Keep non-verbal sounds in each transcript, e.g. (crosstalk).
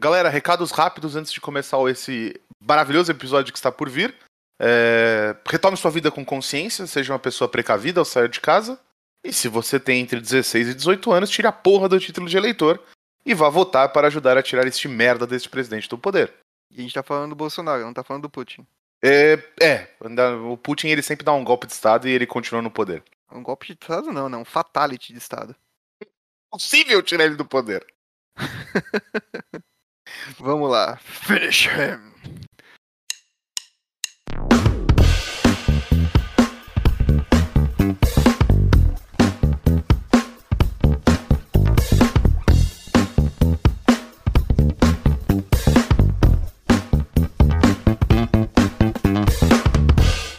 Galera, recados rápidos antes de começar esse maravilhoso episódio que está por vir. É... Retome sua vida com consciência, seja uma pessoa precavida ao sair de casa. E se você tem entre 16 e 18 anos, tire a porra do título de eleitor e vá votar para ajudar a tirar este merda deste presidente do poder. E a gente tá falando do Bolsonaro, não tá falando do Putin. É, é, o Putin ele sempre dá um golpe de Estado e ele continua no poder. Um golpe de Estado não, né? Um fatality de Estado. Possível tirar ele do poder. (laughs) Vamos lá. Finish him.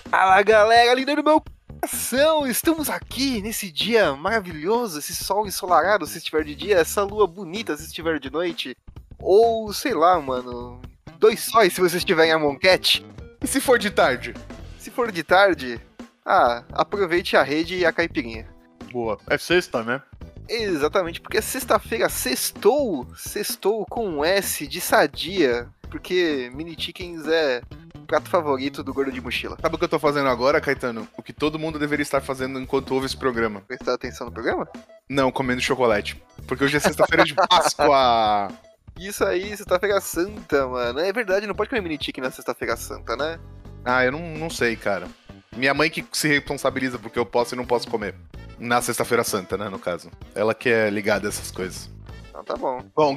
Fala galera, linda do meu coração! Estamos aqui nesse dia maravilhoso, esse sol ensolarado se estiver de dia, essa lua bonita se estiver de noite, ou sei lá, mano, dois sóis se você estiver em Amonkhet. E se for de tarde? Se for de tarde, ah, aproveite a rede e a caipirinha. Boa, é sexta, né? Exatamente, porque sexta-feira sextou, sextou com um S de sadia, porque mini chickens é prato favorito do gordo de mochila. Sabe o que eu tô fazendo agora, Caetano? O que todo mundo deveria estar fazendo enquanto ouve esse programa. Prestar atenção no programa? Não, comendo chocolate. Porque hoje é sexta-feira de Páscoa. (laughs) Isso aí, sexta-feira santa, mano. É verdade, não pode comer mini chicken na sexta-feira santa, né? Ah, eu não, não sei, cara. Minha mãe que se responsabiliza porque eu posso e não posso comer. Na sexta-feira santa, né, no caso. Ela que é ligada a essas coisas. Então tá bom. Bom,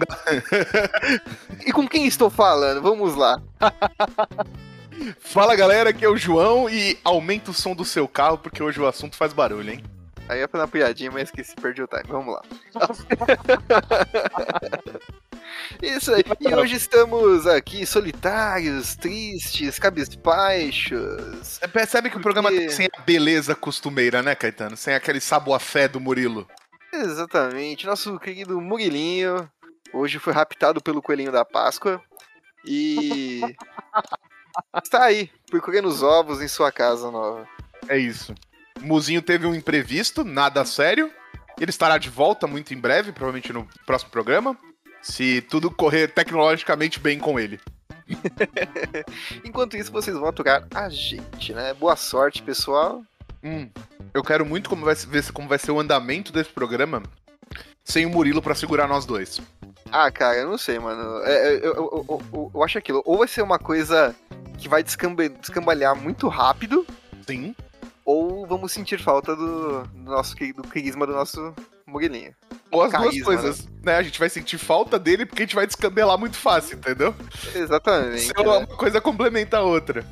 e com quem estou falando? Vamos lá. (laughs) Fala galera, aqui é o João e aumenta o som do seu carro porque hoje o assunto faz barulho, hein? Aí eu fazer uma piadinha, mas esqueci, perdi o time. Vamos lá. (laughs) Isso aí. E hoje estamos aqui solitários, tristes, cabisbaixos. Você percebe que porque... o programa tem sem a beleza costumeira, né, Caetano? Sem aquele saboafé do Murilo. Exatamente. Nosso querido Murilinho hoje foi raptado pelo coelhinho da Páscoa. E está aí, procurando os ovos em sua casa nova. É isso. O Muzinho teve um imprevisto, nada sério. Ele estará de volta muito em breve, provavelmente no próximo programa. Se tudo correr tecnologicamente bem com ele. (laughs) Enquanto isso, vocês vão aturar a gente, né? Boa sorte, pessoal. Hum, eu quero muito como vai, ver como vai ser o andamento desse programa sem o Murilo para segurar nós dois. Ah, cara, eu não sei, mano. É, é eu, eu, eu, eu, acho aquilo. Ou vai ser uma coisa que vai descambalhar muito rápido. Sim. Ou vamos sentir falta do, do nosso do carisma do nosso Murilinho. Ou as Carisma, duas coisas, né? né? A gente vai sentir falta dele porque a gente vai descambelar muito fácil, entendeu? Exatamente. Então, né? uma coisa complementa a outra.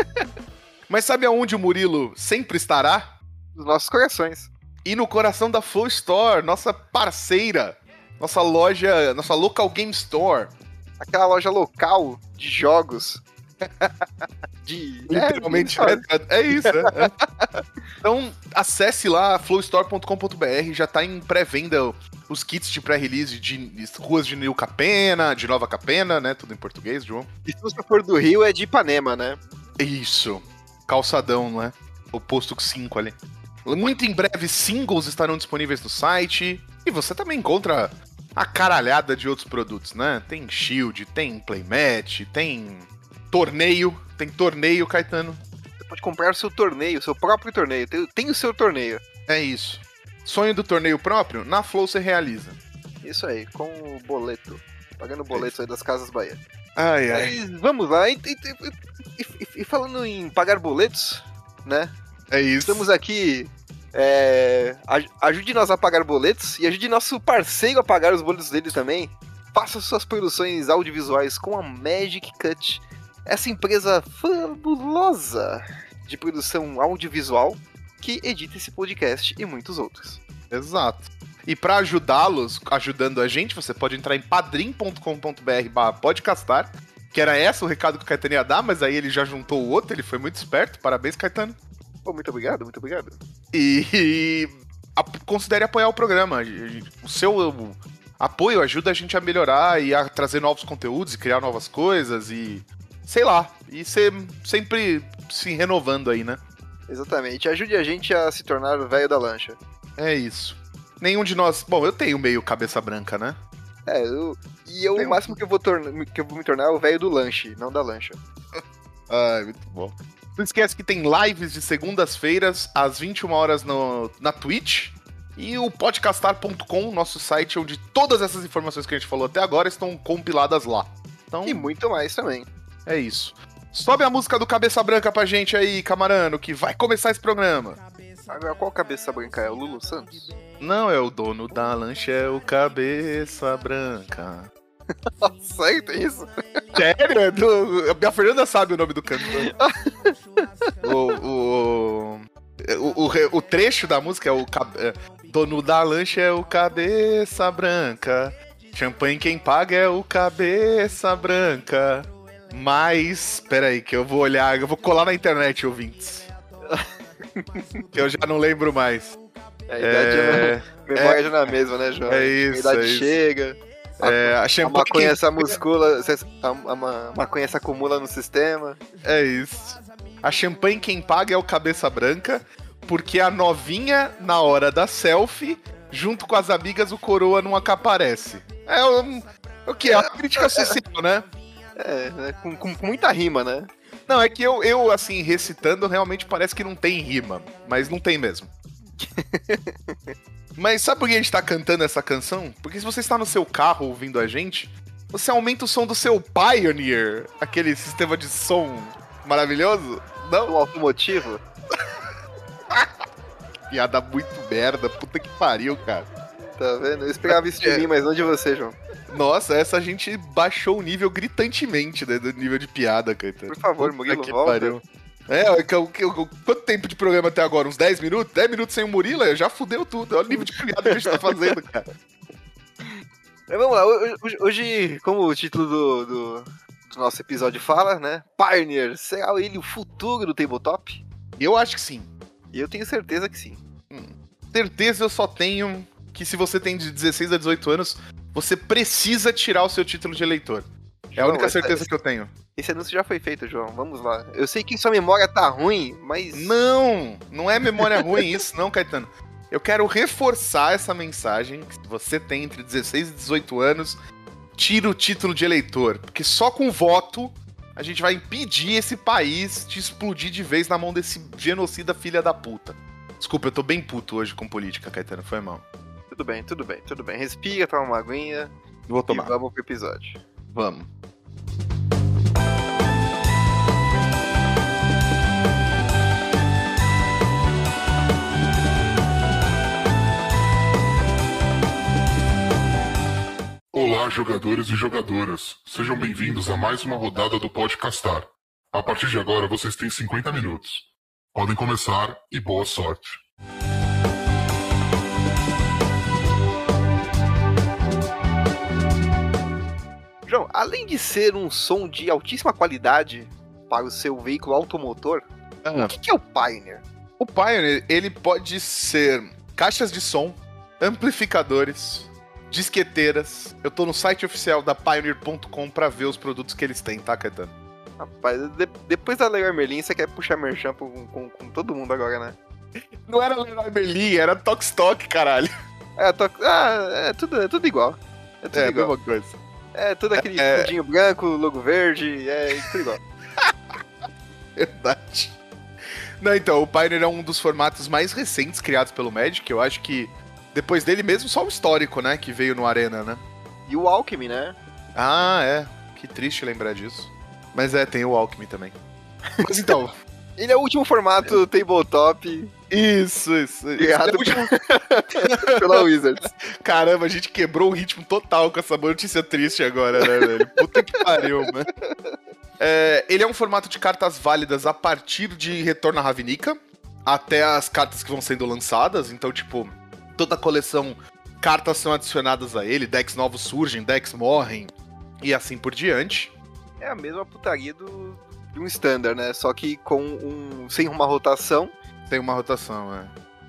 (laughs) Mas sabe aonde o Murilo sempre estará? Nos nossos corações. E no coração da Flow Store, nossa parceira. Nossa loja, nossa local game store. Aquela loja local de jogos. De. Literalmente, é, é, é isso. É, é. Então, acesse lá flowstore.com.br, já tá em pré-venda os kits de pré-release de ruas de New Capena, de Nova Capena, né? Tudo em português, João. E se você for do Rio, é de Ipanema, né? Isso. Calçadão, não é? O posto 5 ali. Muito em breve, singles estarão disponíveis no site. E você também encontra a caralhada de outros produtos, né? Tem Shield, tem Playmat, tem torneio. Tem torneio, Caetano. Você pode comprar o seu torneio, o seu próprio torneio. Tem, tem o seu torneio. É isso. Sonho do torneio próprio? Na Flow você realiza. Isso aí, com o boleto. Pagando boletos aí das Casas Bahia. Ai, ai. Mas, vamos lá. E, e, e, e, falando em pagar boletos, né? É isso. Estamos aqui. É, ajude nós a pagar boletos e ajude nosso parceiro a pagar os boletos dele também. Faça suas produções audiovisuais com a Magic Cut, essa empresa fabulosa de produção audiovisual que edita esse podcast e muitos outros. Exato. E para ajudá-los, ajudando a gente, você pode entrar em padrim.com.br podcastar, que era esse o recado que o Caetano ia dar, mas aí ele já juntou o outro, ele foi muito esperto. Parabéns, Caetano. Oh, muito obrigado, muito obrigado. E, e a, considere apoiar o programa. O seu apoio ajuda a gente a melhorar e a trazer novos conteúdos e criar novas coisas e sei lá, e ser sempre se renovando aí, né? Exatamente. Ajude a gente a se tornar o velho da lancha. É isso. Nenhum de nós. Bom, eu tenho meio cabeça branca, né? É, eu, e eu, Tem o máximo que eu, vou torna, que eu vou me tornar é o velho do lanche, não da lancha. (laughs) Ai, muito bom. Não esquece que tem lives de segundas-feiras, às 21 horas no, na Twitch. E o podcastar.com, nosso site, onde todas essas informações que a gente falou até agora estão compiladas lá. Então, E muito mais também. É isso. Sobe a música do Cabeça Branca pra gente aí, camarano, que vai começar esse programa. Agora, qual cabeça branca é? O Lulu Santos? Não é o dono da lancha, é o Cabeça Branca. (laughs) Nossa, tem isso? Sério? É do... A Fernanda sabe o nome do cantor. (laughs) o, o, o, o, re- o trecho da música é o é, Dono da lancha é o Cabeça Branca. Champanhe quem paga é o Cabeça Branca. Mas, peraí, que eu vou olhar, eu vou colar na internet, ouvintes. (laughs) que eu já não lembro mais. É, a idade É, é... memória já não é a mesma, né, João? É isso, A idade é isso. chega, é, a a champanhe maconha se muscula, a, a ma- maconha se acumula no sistema. É isso. A champanhe quem paga é o Cabeça Branca, porque a novinha, na hora da selfie, junto com as amigas, o coroa nunca aparece. É um, o que? É uma crítica social, né? É, né, com, com- muita rima, né? Não, é que eu, eu, assim, recitando, realmente parece que não tem rima, mas não tem mesmo. (laughs) mas sabe por que a gente tá cantando essa canção? Porque se você está no seu carro ouvindo a gente, você aumenta o som do seu Pioneer, aquele sistema de som maravilhoso. Não? O automotivo. (laughs) Piada muito merda, puta que pariu, cara. Tá vendo? Eu esperava isso de É. mim, mas não de você, João. Nossa, essa a gente baixou o nível gritantemente, né, do nível de piada, Caetano. Por favor, Murilo, que volta. pariu. É, eu- que eu- quanto tempo de programa até agora? Uns 10 minutos? 10 minutos sem o Murilo? Já fudeu tudo. Olha o nível de piada que a gente tá fazendo, cara. Mas (laughs) vamos lá, hoje, hoje- como o título do, do, do nosso episódio fala, né? Pioneer, será ele o futuro do tabletop? Eu acho que sim. Eu tenho certeza que sim. Certeza eu só tenho que se você tem de 16 a 18 anos, você precisa tirar o seu título de eleitor. É a única essa- certeza que eu tenho. Esse anúncio já foi feito, João. Vamos lá. Eu sei que sua memória tá ruim, mas. Não, não é memória ruim (laughs) isso, não, Caetano. Eu quero reforçar essa mensagem. Que se você tem entre 16 e 18 anos, tira o título de eleitor. Porque só com voto a gente vai impedir esse país de explodir de vez na mão desse genocida filha da puta. Desculpa, eu tô bem puto hoje com política, Caetano. Foi mal. Tudo bem, tudo bem, tudo bem. Respira, toma uma aguinha Vou e tomar. vamos pro episódio. Vamos. Olá, jogadores e jogadoras. Sejam bem-vindos a mais uma rodada do Podcastar. A partir de agora, vocês têm 50 minutos. Podem começar e boa sorte. Além de ser um som de altíssima qualidade para o seu veículo automotor, o que, que é o Pioneer? O Pioneer, ele pode ser caixas de som, amplificadores, disqueteiras. Eu tô no site oficial da Pioneer.com pra ver os produtos que eles têm, tá, Caetano? Rapaz, de- depois da Leroy Merlin, você quer puxar merchan com, com, com todo mundo agora, né? Não era Leroy Merlin, era Tokstok, caralho. É, tô- ah, é, tudo, é tudo igual. É tudo É, a igual. mesma coisa. É tudo aquele É. fundinho branco, logo verde, é tudo igual. (laughs) Verdade. Não, então, o Pioneer é um dos formatos mais recentes criados pelo Magic. Eu acho que depois dele mesmo, só o histórico, né? Que veio no Arena, né? E o Alchemy, né? Ah, é. Que triste lembrar disso. Mas é, tem o Alchemy também. Mas então, (laughs) Ele é o último formato tabletop isso, isso. criado isso. (laughs) pela Wizards. Caramba, a gente quebrou o ritmo total com essa notícia triste agora, né, velho? Puta que pariu, mano. É, ele é um formato de cartas válidas a partir de Retorno à Ravnica, até as cartas que vão sendo lançadas. Então, tipo, toda a coleção, cartas são adicionadas a ele, decks novos surgem, decks morrem, e assim por diante. É a mesma putaria do, de um standard, né? Só que com um. sem uma rotação Tem uma rotação, é.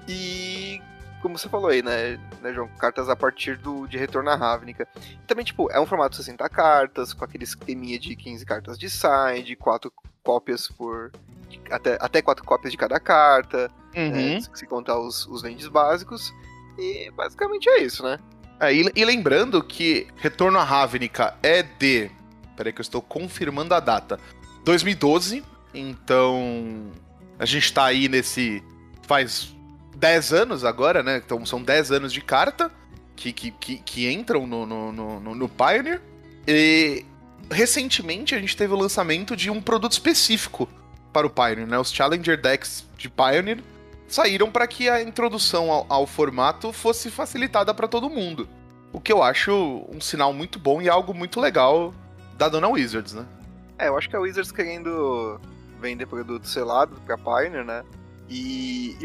e. Como você falou aí, né, né, João? Cartas a partir do, de Retorno à Ravnica. E também, tipo, é um formato de 60 cartas, com aquele esqueminha de 15 cartas de side, 4 cópias por. Até, até 4 cópias de cada carta. Uhum. né, se contar os, os lands básicos. E basicamente é isso, né? É, e, e lembrando que Retorno à Ravnica é de. Peraí, que eu estou confirmando a data. 2012. Então. A gente tá aí nesse. Faz 10 anos agora, né? Então são 10 anos de carta que, que, que, que entram no, no, no, no Pioneer. E recentemente a gente teve o lançamento de um produto específico para o Pioneer, né? Os Challenger Decks de Pioneer saíram para que a introdução ao, ao formato fosse facilitada para todo mundo. O que eu acho um sinal muito bom e algo muito legal da dona Wizards, né? É, eu acho que a Wizards querendo vender produto selado para Pioneer, né? E,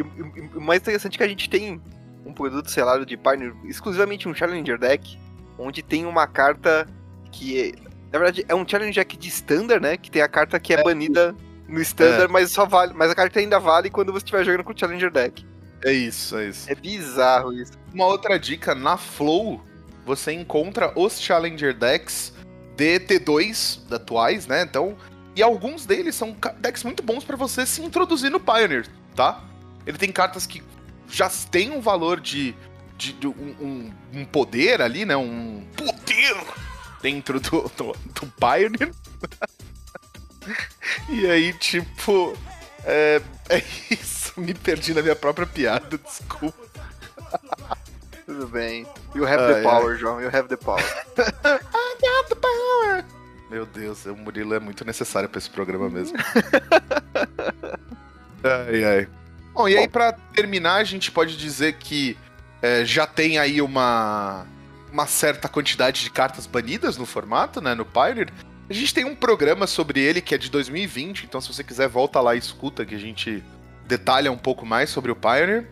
o mais interessante é que a gente tem um produto selado de Pioneer, exclusivamente um Challenger Deck, onde tem uma carta que, na verdade, é um Challenger Deck de Standard, né? Que tem a carta que é, é. banida no Standard, é. mas só vale, mas a carta ainda vale quando você estiver jogando com o Challenger Deck. É isso, é isso. É bizarro isso. Uma outra dica, na Flow, você encontra os Challenger Decks de T2 atuais, né? Então, e alguns deles são decks muito bons para você se introduzir no Pioneer, tá? Ele tem cartas que já têm um valor de, de, de um, um, poder ali, né? Um poder dentro do, do, do Pioneer. (laughs) e aí, tipo. É, é isso. Me perdi na minha própria piada, desculpa. (laughs) Tudo bem. You have ah, the power, é. João. You have the power. (laughs) I got the power. Meu Deus, o Murilo é muito necessário para esse programa mesmo. (laughs) ai, ai. Bom, e aí para terminar, a gente pode dizer que é, já tem aí uma, uma certa quantidade de cartas banidas no formato, né, no Pioneer. A gente tem um programa sobre ele que é de 2020, então se você quiser volta lá e escuta que a gente detalha um pouco mais sobre o Pioneer.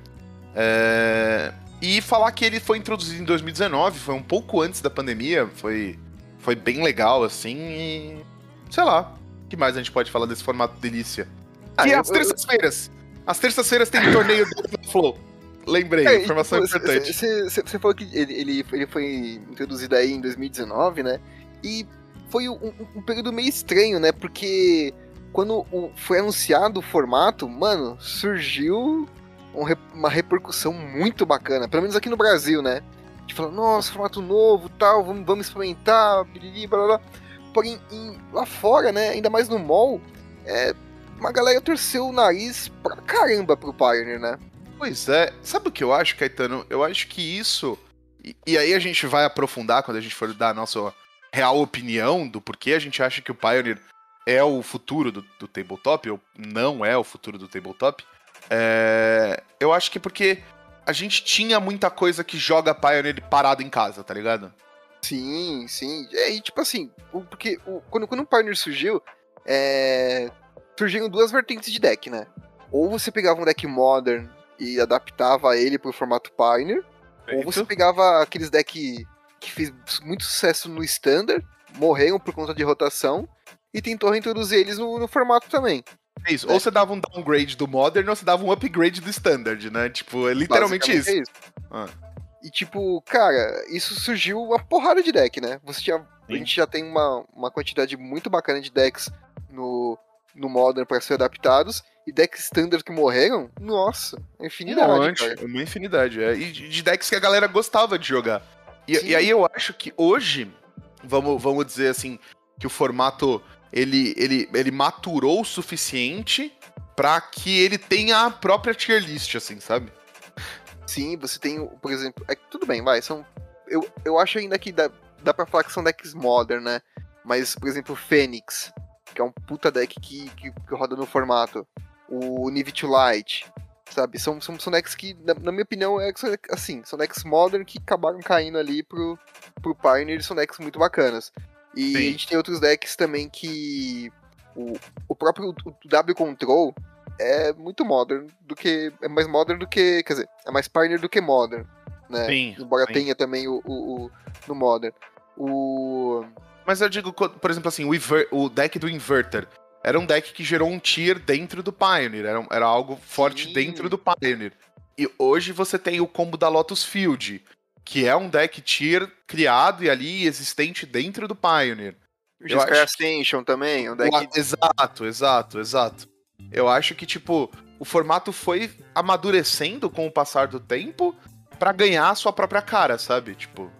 É... E falar que ele foi introduzido em 2019, foi um pouco antes da pandemia, foi, foi bem legal, assim, e. Sei lá. O que mais a gente pode falar desse formato delícia? Ah, que é as terças-feiras. As terças-feiras tem torneio do Flow. Lembrei, é, informação tipo, importante. Você falou que ele, ele, ele foi introduzido aí em 2019, né? E foi um, um, período meio estranho, né? Porque quando o, foi anunciado o formato, mano, surgiu uma repercussão muito bacana, pelo menos aqui no Brasil, né? Gente falou, nossa, formato novo, tal, vamos, vamos experimentar, blá, blá, blá. Porém, em, lá fora, né, ainda mais no mall, é, uma galera torceu o nariz pra caramba pro Pioneer, né? Pois é, sabe o que eu acho, Caetano? Eu acho que isso. E, e aí a gente vai aprofundar quando a gente for dar a nossa real opinião do porquê a gente acha que o Pioneer é o futuro do, do tabletop, ou não é o futuro do tabletop. É, eu acho que porque a gente tinha muita coisa que joga Pioneer parado em casa, tá ligado? Sim, sim. É, e tipo assim, porque o, quando, quando o Pioneer surgiu, é, surgiram duas vertentes de deck, né? Ou você pegava um deck modern e adaptava ele pro formato Pioneer, Eita. ou você pegava aqueles deck que fez muito sucesso no Standard, morreram por conta de rotação, e tentou reintroduzir eles no, no formato também. É isso. Ou você dava um downgrade do Modern ou você dava um upgrade do Standard, né? Tipo, é literalmente isso. É isso. Ah. E tipo, cara, isso surgiu uma porrada de deck, né? Você tinha, a gente já tem uma, uma quantidade muito bacana de decks no, no Modern para ser adaptados. E decks standard que morreram, nossa, é infinidade. Um uma infinidade, é. E de decks que a galera gostava de jogar. E, e, aí eu acho que hoje, vamos, vamos dizer assim, que o formato ele, ele, ele maturou o suficiente para que ele tenha a própria tier list, assim, sabe? Sim, você tem, por exemplo, é, tudo bem, vai, são eu, eu acho ainda que dá, dá pra falar que são decks modern, né? Mas, por exemplo, Fênix, que é um puta deck que, que, que roda no formato. O Nive to Light, sabe? São, são, são decks que, na, na, minha opinião, é, assim, são decks modern que acabaram caindo ali pro, pro Pioneer, são decks muito bacanas. E Sim. a gente tem outros decks também que. O, o próprio o W Control é muito modern do que. É mais modern do que. Quer dizer, é mais Pioneer do que modern. Né? Sim, Embora sim. tenha também o, o, o, no modern. O. Mas eu digo, por exemplo, assim, o, Inver o deck do Inverter era um deck que gerou um tier dentro do Pioneer. Era, era algo forte Sim. dentro do Pioneer. E hoje você tem o combo da Lotus Field, que é um deck tier criado e ali existente dentro do Pioneer. O Giscard Ascension que... também, um deck... Exato, exato, exato. Eu acho que, tipo, o formato foi amadurecendo com o passar do tempo para ganhar a sua própria cara, sabe? Tipo.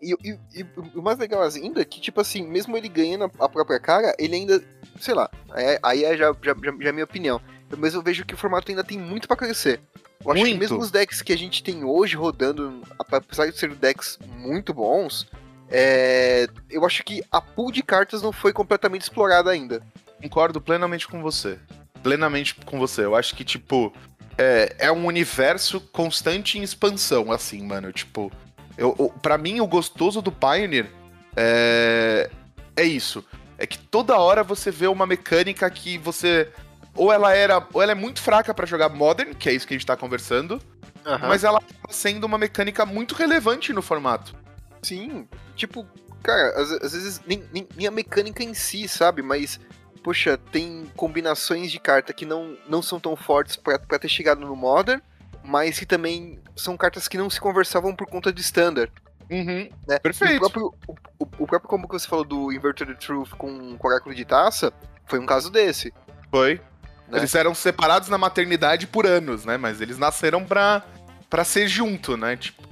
E, e, e, o mais legal ainda é que, tipo assim, mesmo ele ganhando a própria cara, ele ainda. Sei lá, é, aí é já, já, já, já é minha opinião. Mas eu vejo que o formato ainda tem muito para crescer. Eu acho muito. que mesmo os decks que a gente tem hoje rodando, apesar de serem decks muito bons, é, eu acho que a pool de cartas não foi completamente explorada ainda. Concordo plenamente com você. Plenamente com você. Eu acho que, tipo, é, é um universo constante em expansão, assim, mano. Tipo, eu, eu, pra mim, o gostoso do Pioneer é, é isso. É que toda hora você vê uma mecânica que você. Ou ela era. Ou ela é muito fraca para jogar Modern, que é isso que a gente tá conversando. Uhum. Mas ela tá sendo uma mecânica muito relevante no formato. Sim, tipo, cara, às, às vezes nem, nem, nem, a mecânica em si, sabe? Mas, poxa, tem combinações de carta que não, não são tão fortes para ter chegado no Modern, mas que também são cartas que não se conversavam por conta de Standard. Uhum, né? Perfeito. O próprio, o, o, próprio como que você falou do Inverted Truth com o Oráculo de Taça foi um caso desse. Foi. Né? Eles eram separados na maternidade por anos, né? Mas eles nasceram pra, pra ser junto, né? Tipo.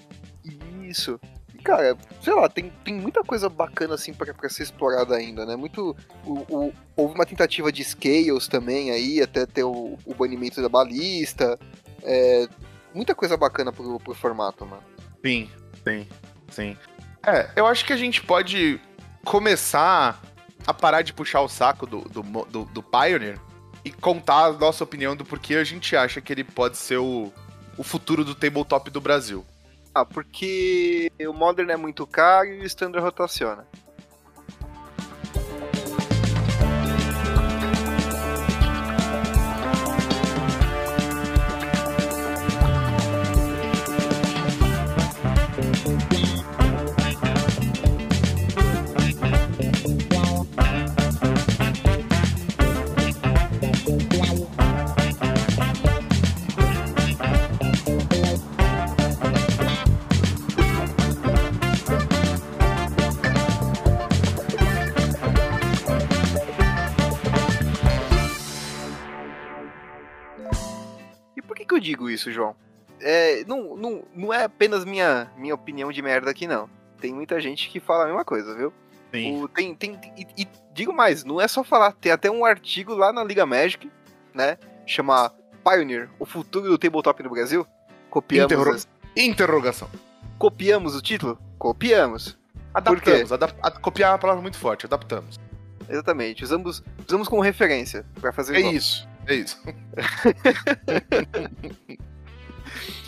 Isso cara, sei lá, tem, tem muita coisa bacana assim pra, pra ser explorada ainda, né? Muito. O, o, houve uma tentativa de scales também aí, até ter o, o banimento da balista. É, muita coisa bacana pro, pro formato, mano. Sim, sim, sim. É, eu acho que a gente pode começar a parar de puxar o saco do, do, do, do Pioneer e contar a nossa opinião do porquê a gente acha que ele pode ser o, o futuro do tabletop do Brasil. Ah, porque o Modern é muito caro e o Standard rotaciona. Isso, João? É, não, não, não é apenas minha, minha opinião de merda aqui, não. Tem muita gente que fala a mesma coisa, viu? Sim. O, tem, tem, e, e, digo mais, não é só falar, tem até um artigo lá na Liga Magic, né? Chama Pioneer, o futuro do tabletop no Brasil. Copiamos. Interro as... Interrogação. Copiamos o título? Copiamos. Adaptamos. Adap copiar é uma palavra muito forte, adaptamos. Exatamente. Usamos, usamos como referência para fazer. É igual. isso. É isso. (laughs)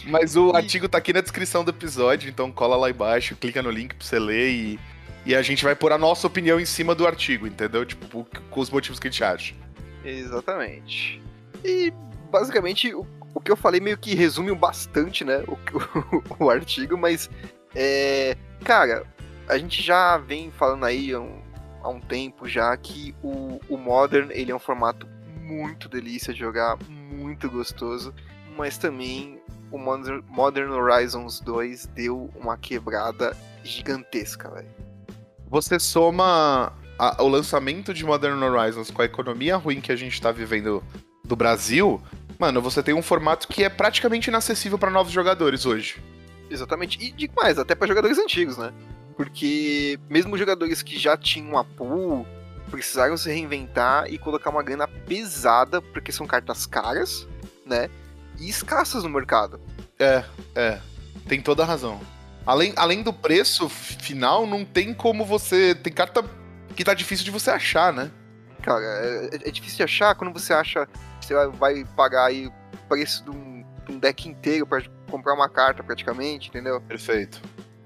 Mas o artigo tá aqui na descrição do episódio, então cola lá embaixo, clica no link pra você ler e, e a gente vai pôr a nossa opinião em cima do artigo, entendeu? Tipo, com os motivos que a gente acha. Exatamente. E basicamente o, o que eu falei meio que resume bastante, né? O, (laughs) o, o artigo, mas é. Cara, a gente já vem falando aí há um, há um tempo já que o, o Modern ele é um formato muito delícia de jogar, muito gostoso, mas também o Modern Horizons 2 deu uma quebrada gigantesca, velho. Você soma a, o lançamento de Modern Horizons com a economia ruim que a gente tá vivendo do Brasil, mano, você tem um formato que é praticamente inacessível para novos jogadores hoje. Exatamente. E digo mais, até para jogadores antigos, né? Porque mesmo jogadores que já tinham a pool, precisaram se reinventar e colocar uma grana pesada, porque são cartas caras, né? E escassas no mercado. É, é. Tem toda a razão. Além, além do preço final, não tem como você. Tem carta que tá difícil de você achar, né? Cara, é, é difícil de achar quando você acha que você vai pagar aí o preço de um, de um deck inteiro para comprar uma carta praticamente, entendeu? Perfeito.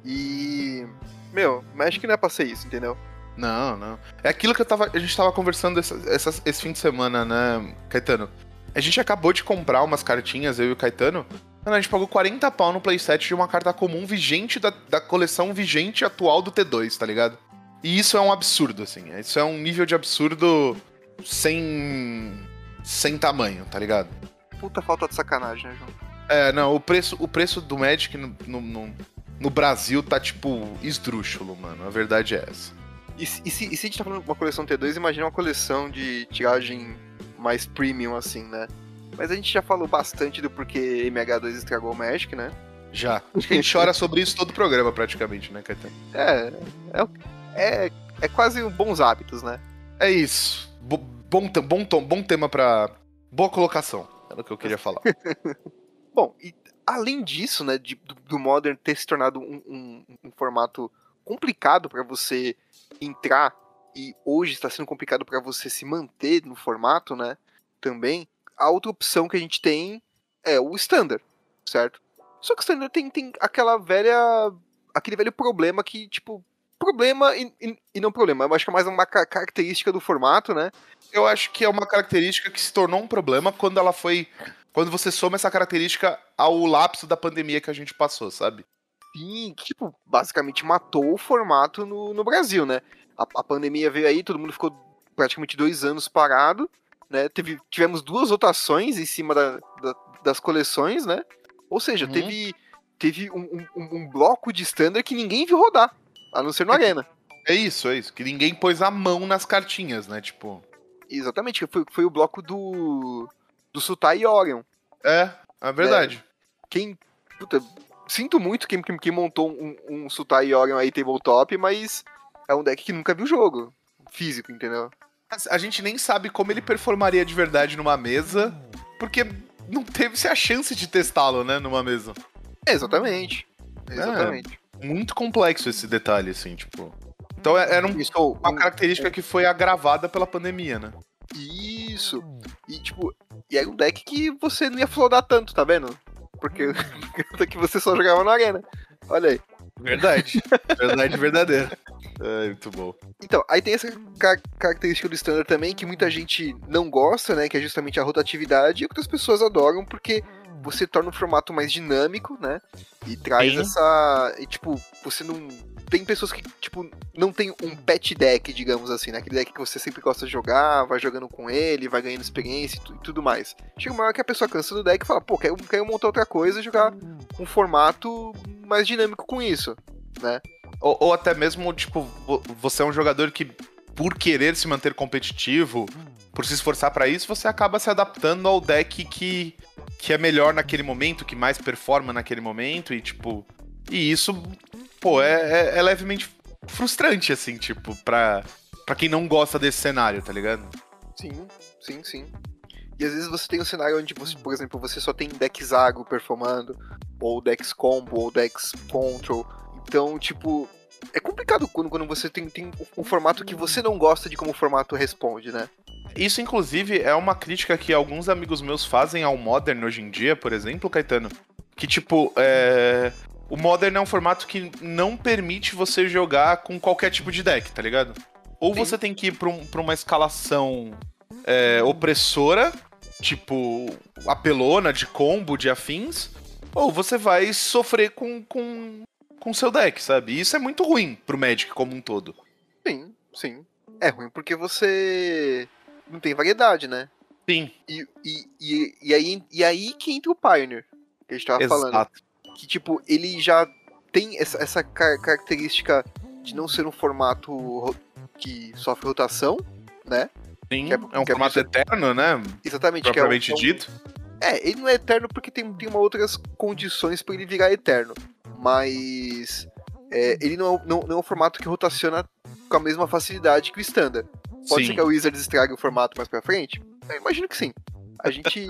E. Meu, Magic não é pra ser isso, entendeu? Não, não. É aquilo que eu tava, a gente tava conversando essa, essa, esse fim de semana, né, Caetano? A gente acabou de comprar umas cartinhas, eu e o Caetano. Mano, a gente pagou 40 pau no playset de uma carta comum vigente da, da coleção vigente atual do T2, tá ligado? E isso é um absurdo, assim. Isso é um nível de absurdo sem. sem tamanho, tá ligado? Puta falta de sacanagem, né, João? É, não, o preço, o preço do Magic no, no, no, no Brasil tá, tipo, esdrúxulo, mano. A verdade é essa. E, e, se, e se a gente tá falando de uma coleção T2, imagina uma coleção de tiragem mais premium, assim, né? Mas a gente já falou bastante do porquê MH2 estragou o Magic, né? Já. Acho que a gente chora sobre isso todo o programa, praticamente, né, Caetano? É, é, é, é quase um bons hábitos, né? É isso. Bo bom, bom, tom, bom tema pra. Boa colocação. Era o que eu queria falar. (laughs) Bom, e além disso, né, de, do, do Modern ter se tornado um, um, um formato complicado para você entrar e hoje está sendo complicado para você se manter no formato, né? Também a outra opção que a gente tem é o standard, certo? Só que o standard tem, tem aquela velha aquele velho problema que tipo problema e, e, e, não problema. Eu acho que é mais uma característica do formato, né? Eu acho que é uma característica que se tornou um problema quando ela foi. Quando você soma essa característica ao lapso da pandemia que a gente passou, sabe? Sim, que, tipo, basicamente matou o formato no, no Brasil, né? A, a pandemia veio aí, todo mundo ficou praticamente dois anos parado, né? Teve, tivemos duas votações em cima da, da, das coleções, né? Ou seja, uhum. teve, teve um, um, um bloco de standard que ninguém viu rodar. A não ser no Arena. É isso, é isso. Que ninguém pôs a mão nas cartinhas, né? Tipo. Exatamente, foi, foi o bloco do. Do Sutai e Orion. É, é verdade. É, quem. Puta, sinto muito quem, quem, quem montou um, um Sutai e Orion aí tabletop, mas é um deck que nunca viu jogo. Físico, entendeu? A gente nem sabe como ele performaria de verdade numa mesa, porque não teve-se a chance de testá-lo, né, numa mesa. Exatamente. Exatamente. É muito complexo esse detalhe, assim, tipo. Então é, era um, Isso, uma característica que foi agravada pela pandemia, né? Isso. E tipo, e era um deck que você não ia flodar tanto, tá vendo? Porque (laughs) que você só jogava na arena. Olha aí. Verdade. Verdade verdadeira. É, muito bom. Então, aí tem essa característica do standard também que muita gente não gosta, né? Que é justamente a rotatividade, e outras pessoas adoram porque você torna o formato mais dinâmico, né? E traz Sim. essa. E, tipo, você não. Tem pessoas que, tipo, não tem um pet deck, digamos assim, né? Aquele deck que você sempre gosta de jogar, vai jogando com ele, vai ganhando experiência e tudo mais. Chega uma hora que a pessoa cansa do deck e fala, pô, quero, quero montar outra coisa e jogar um formato mais dinâmico com isso, né? Ou, ou até mesmo, tipo, você é um jogador que, por querer se manter competitivo, por se esforçar para isso, você acaba se adaptando ao deck que que é melhor naquele momento, que mais performa naquele momento, e tipo. E isso, pô, é, é, é levemente frustrante, assim, tipo, pra, pra quem não gosta desse cenário, tá ligado? Sim, sim, sim. E às vezes você tem um cenário onde, você, por exemplo, você só tem decks agro performando, ou decks combo, ou decks control. Então, tipo, é complicado quando, quando você tem, tem um formato que você não gosta de como o formato responde, né? Isso, inclusive, é uma crítica que alguns amigos meus fazem ao Modern hoje em dia, por exemplo, Caetano. Que, tipo, é... o Modern é um formato que não permite você jogar com qualquer tipo de deck, tá ligado? Ou Sim. você tem que ir pra, um, pra uma escalação é, opressora, tipo, apelona, de combo, de afins, ou você vai sofrer com, com, com seu deck, sabe? E isso é muito ruim pro Magic como um todo. Sim, sim. É ruim porque você não tem variedade, né? Sim. E, e, e, e, aí, e aí que entra o Pioneer, que a gente tava Exato. falando. Que, tipo, ele já tem essa, essa característica de não ser um formato que sofre rotação, né? Sim, é, é, um é formato eterno, né? Exatamente. Propriamente que é, um, dito. É, ele não é eterno porque tem, tem uma outras condições para ele virar eterno. Mas é, ele não é, não, não é um formato que rotaciona com a mesma facilidade que o standard. Pode sim. ser que a Wizards estrague o formato mais pra frente? Eu imagino que sim. A gente.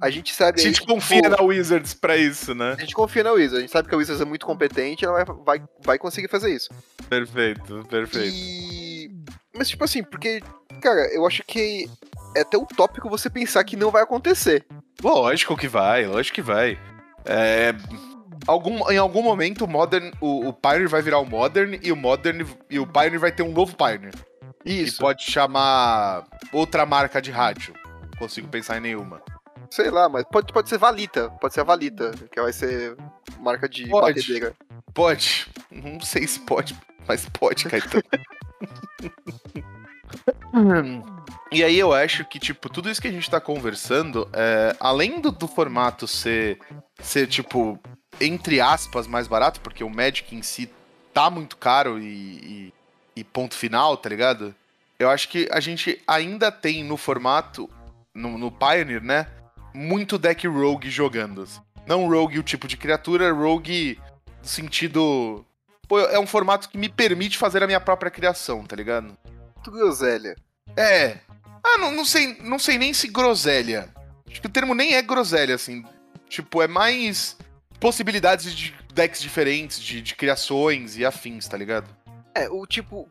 A gente sabe. (laughs) A gente confia tipo, na Wizards pra isso, né? A gente confia na Wizards. A gente sabe que a Wizards é muito competente e ela vai, vai, vai conseguir fazer isso. Perfeito, perfeito. E... Mas, tipo assim, porque, cara, eu acho que é até utópico você pensar que não vai acontecer. Lógico que vai, lógico que vai. É. Algum, em algum momento o Modern, o, o Pioneer vai virar o Modern e o Modern e o Pioneer vai ter um novo Pioneer. Isso. E pode chamar outra marca de rádio. Não consigo pensar em nenhuma. Sei lá, mas pode, pode ser Valita. Pode ser a Valita, que vai ser marca de pode. batedeira. Pode. Não sei se pode, mas pode, Caetano. (laughs) e aí eu acho que, tipo, tudo isso que a gente tá conversando, é, além do, do formato ser, ser, tipo, entre aspas, mais barato, porque o Magic em si tá muito caro e, e e ponto final, tá ligado? Eu acho que a gente ainda tem no formato, no, no Pioneer, né? Muito deck rogue jogando. Não rogue o tipo de criatura, rogue no sentido. Pô, é um formato que me permite fazer a minha própria criação, tá ligado? Tu groselha. É. Ah, não, não, sei, não sei nem se groselha. Acho que o termo nem é groselha, assim. Tipo, é mais possibilidades de decks diferentes, de, de criações e afins, tá ligado? É, o tipo.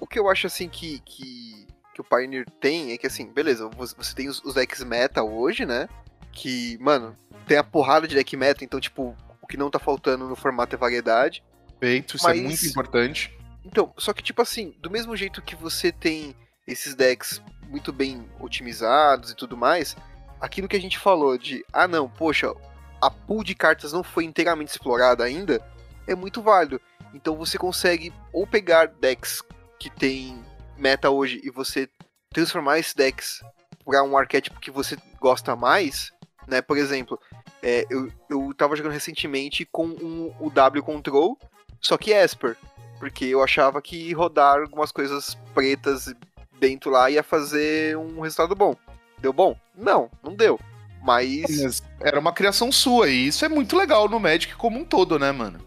O que eu acho assim que, que, que o Pioneer tem é que assim, beleza, você tem os, os decks meta hoje, né? Que, mano, tem a porrada de deck meta, então, tipo, o que não tá faltando no formato é variedade. Feito, isso é Mas- é muito importante. Então, só que, tipo assim, do mesmo jeito que você tem esses decks muito bem otimizados e tudo mais, aquilo que a gente falou de, ah não, poxa, a pool de cartas não foi inteiramente explorada ainda, é muito válido. Então você consegue ou pegar decks que tem meta hoje e você transformar esses decks para um arquétipo que você gosta mais, né? Por exemplo, é, eu, eu tava jogando recentemente com um, o W Control, só que Esper. Porque eu achava que rodar algumas coisas pretas dentro lá ia fazer um resultado bom. Deu bom? Não, não deu. Mas. Era uma criação sua, e isso é muito legal no Magic como um todo, né, mano?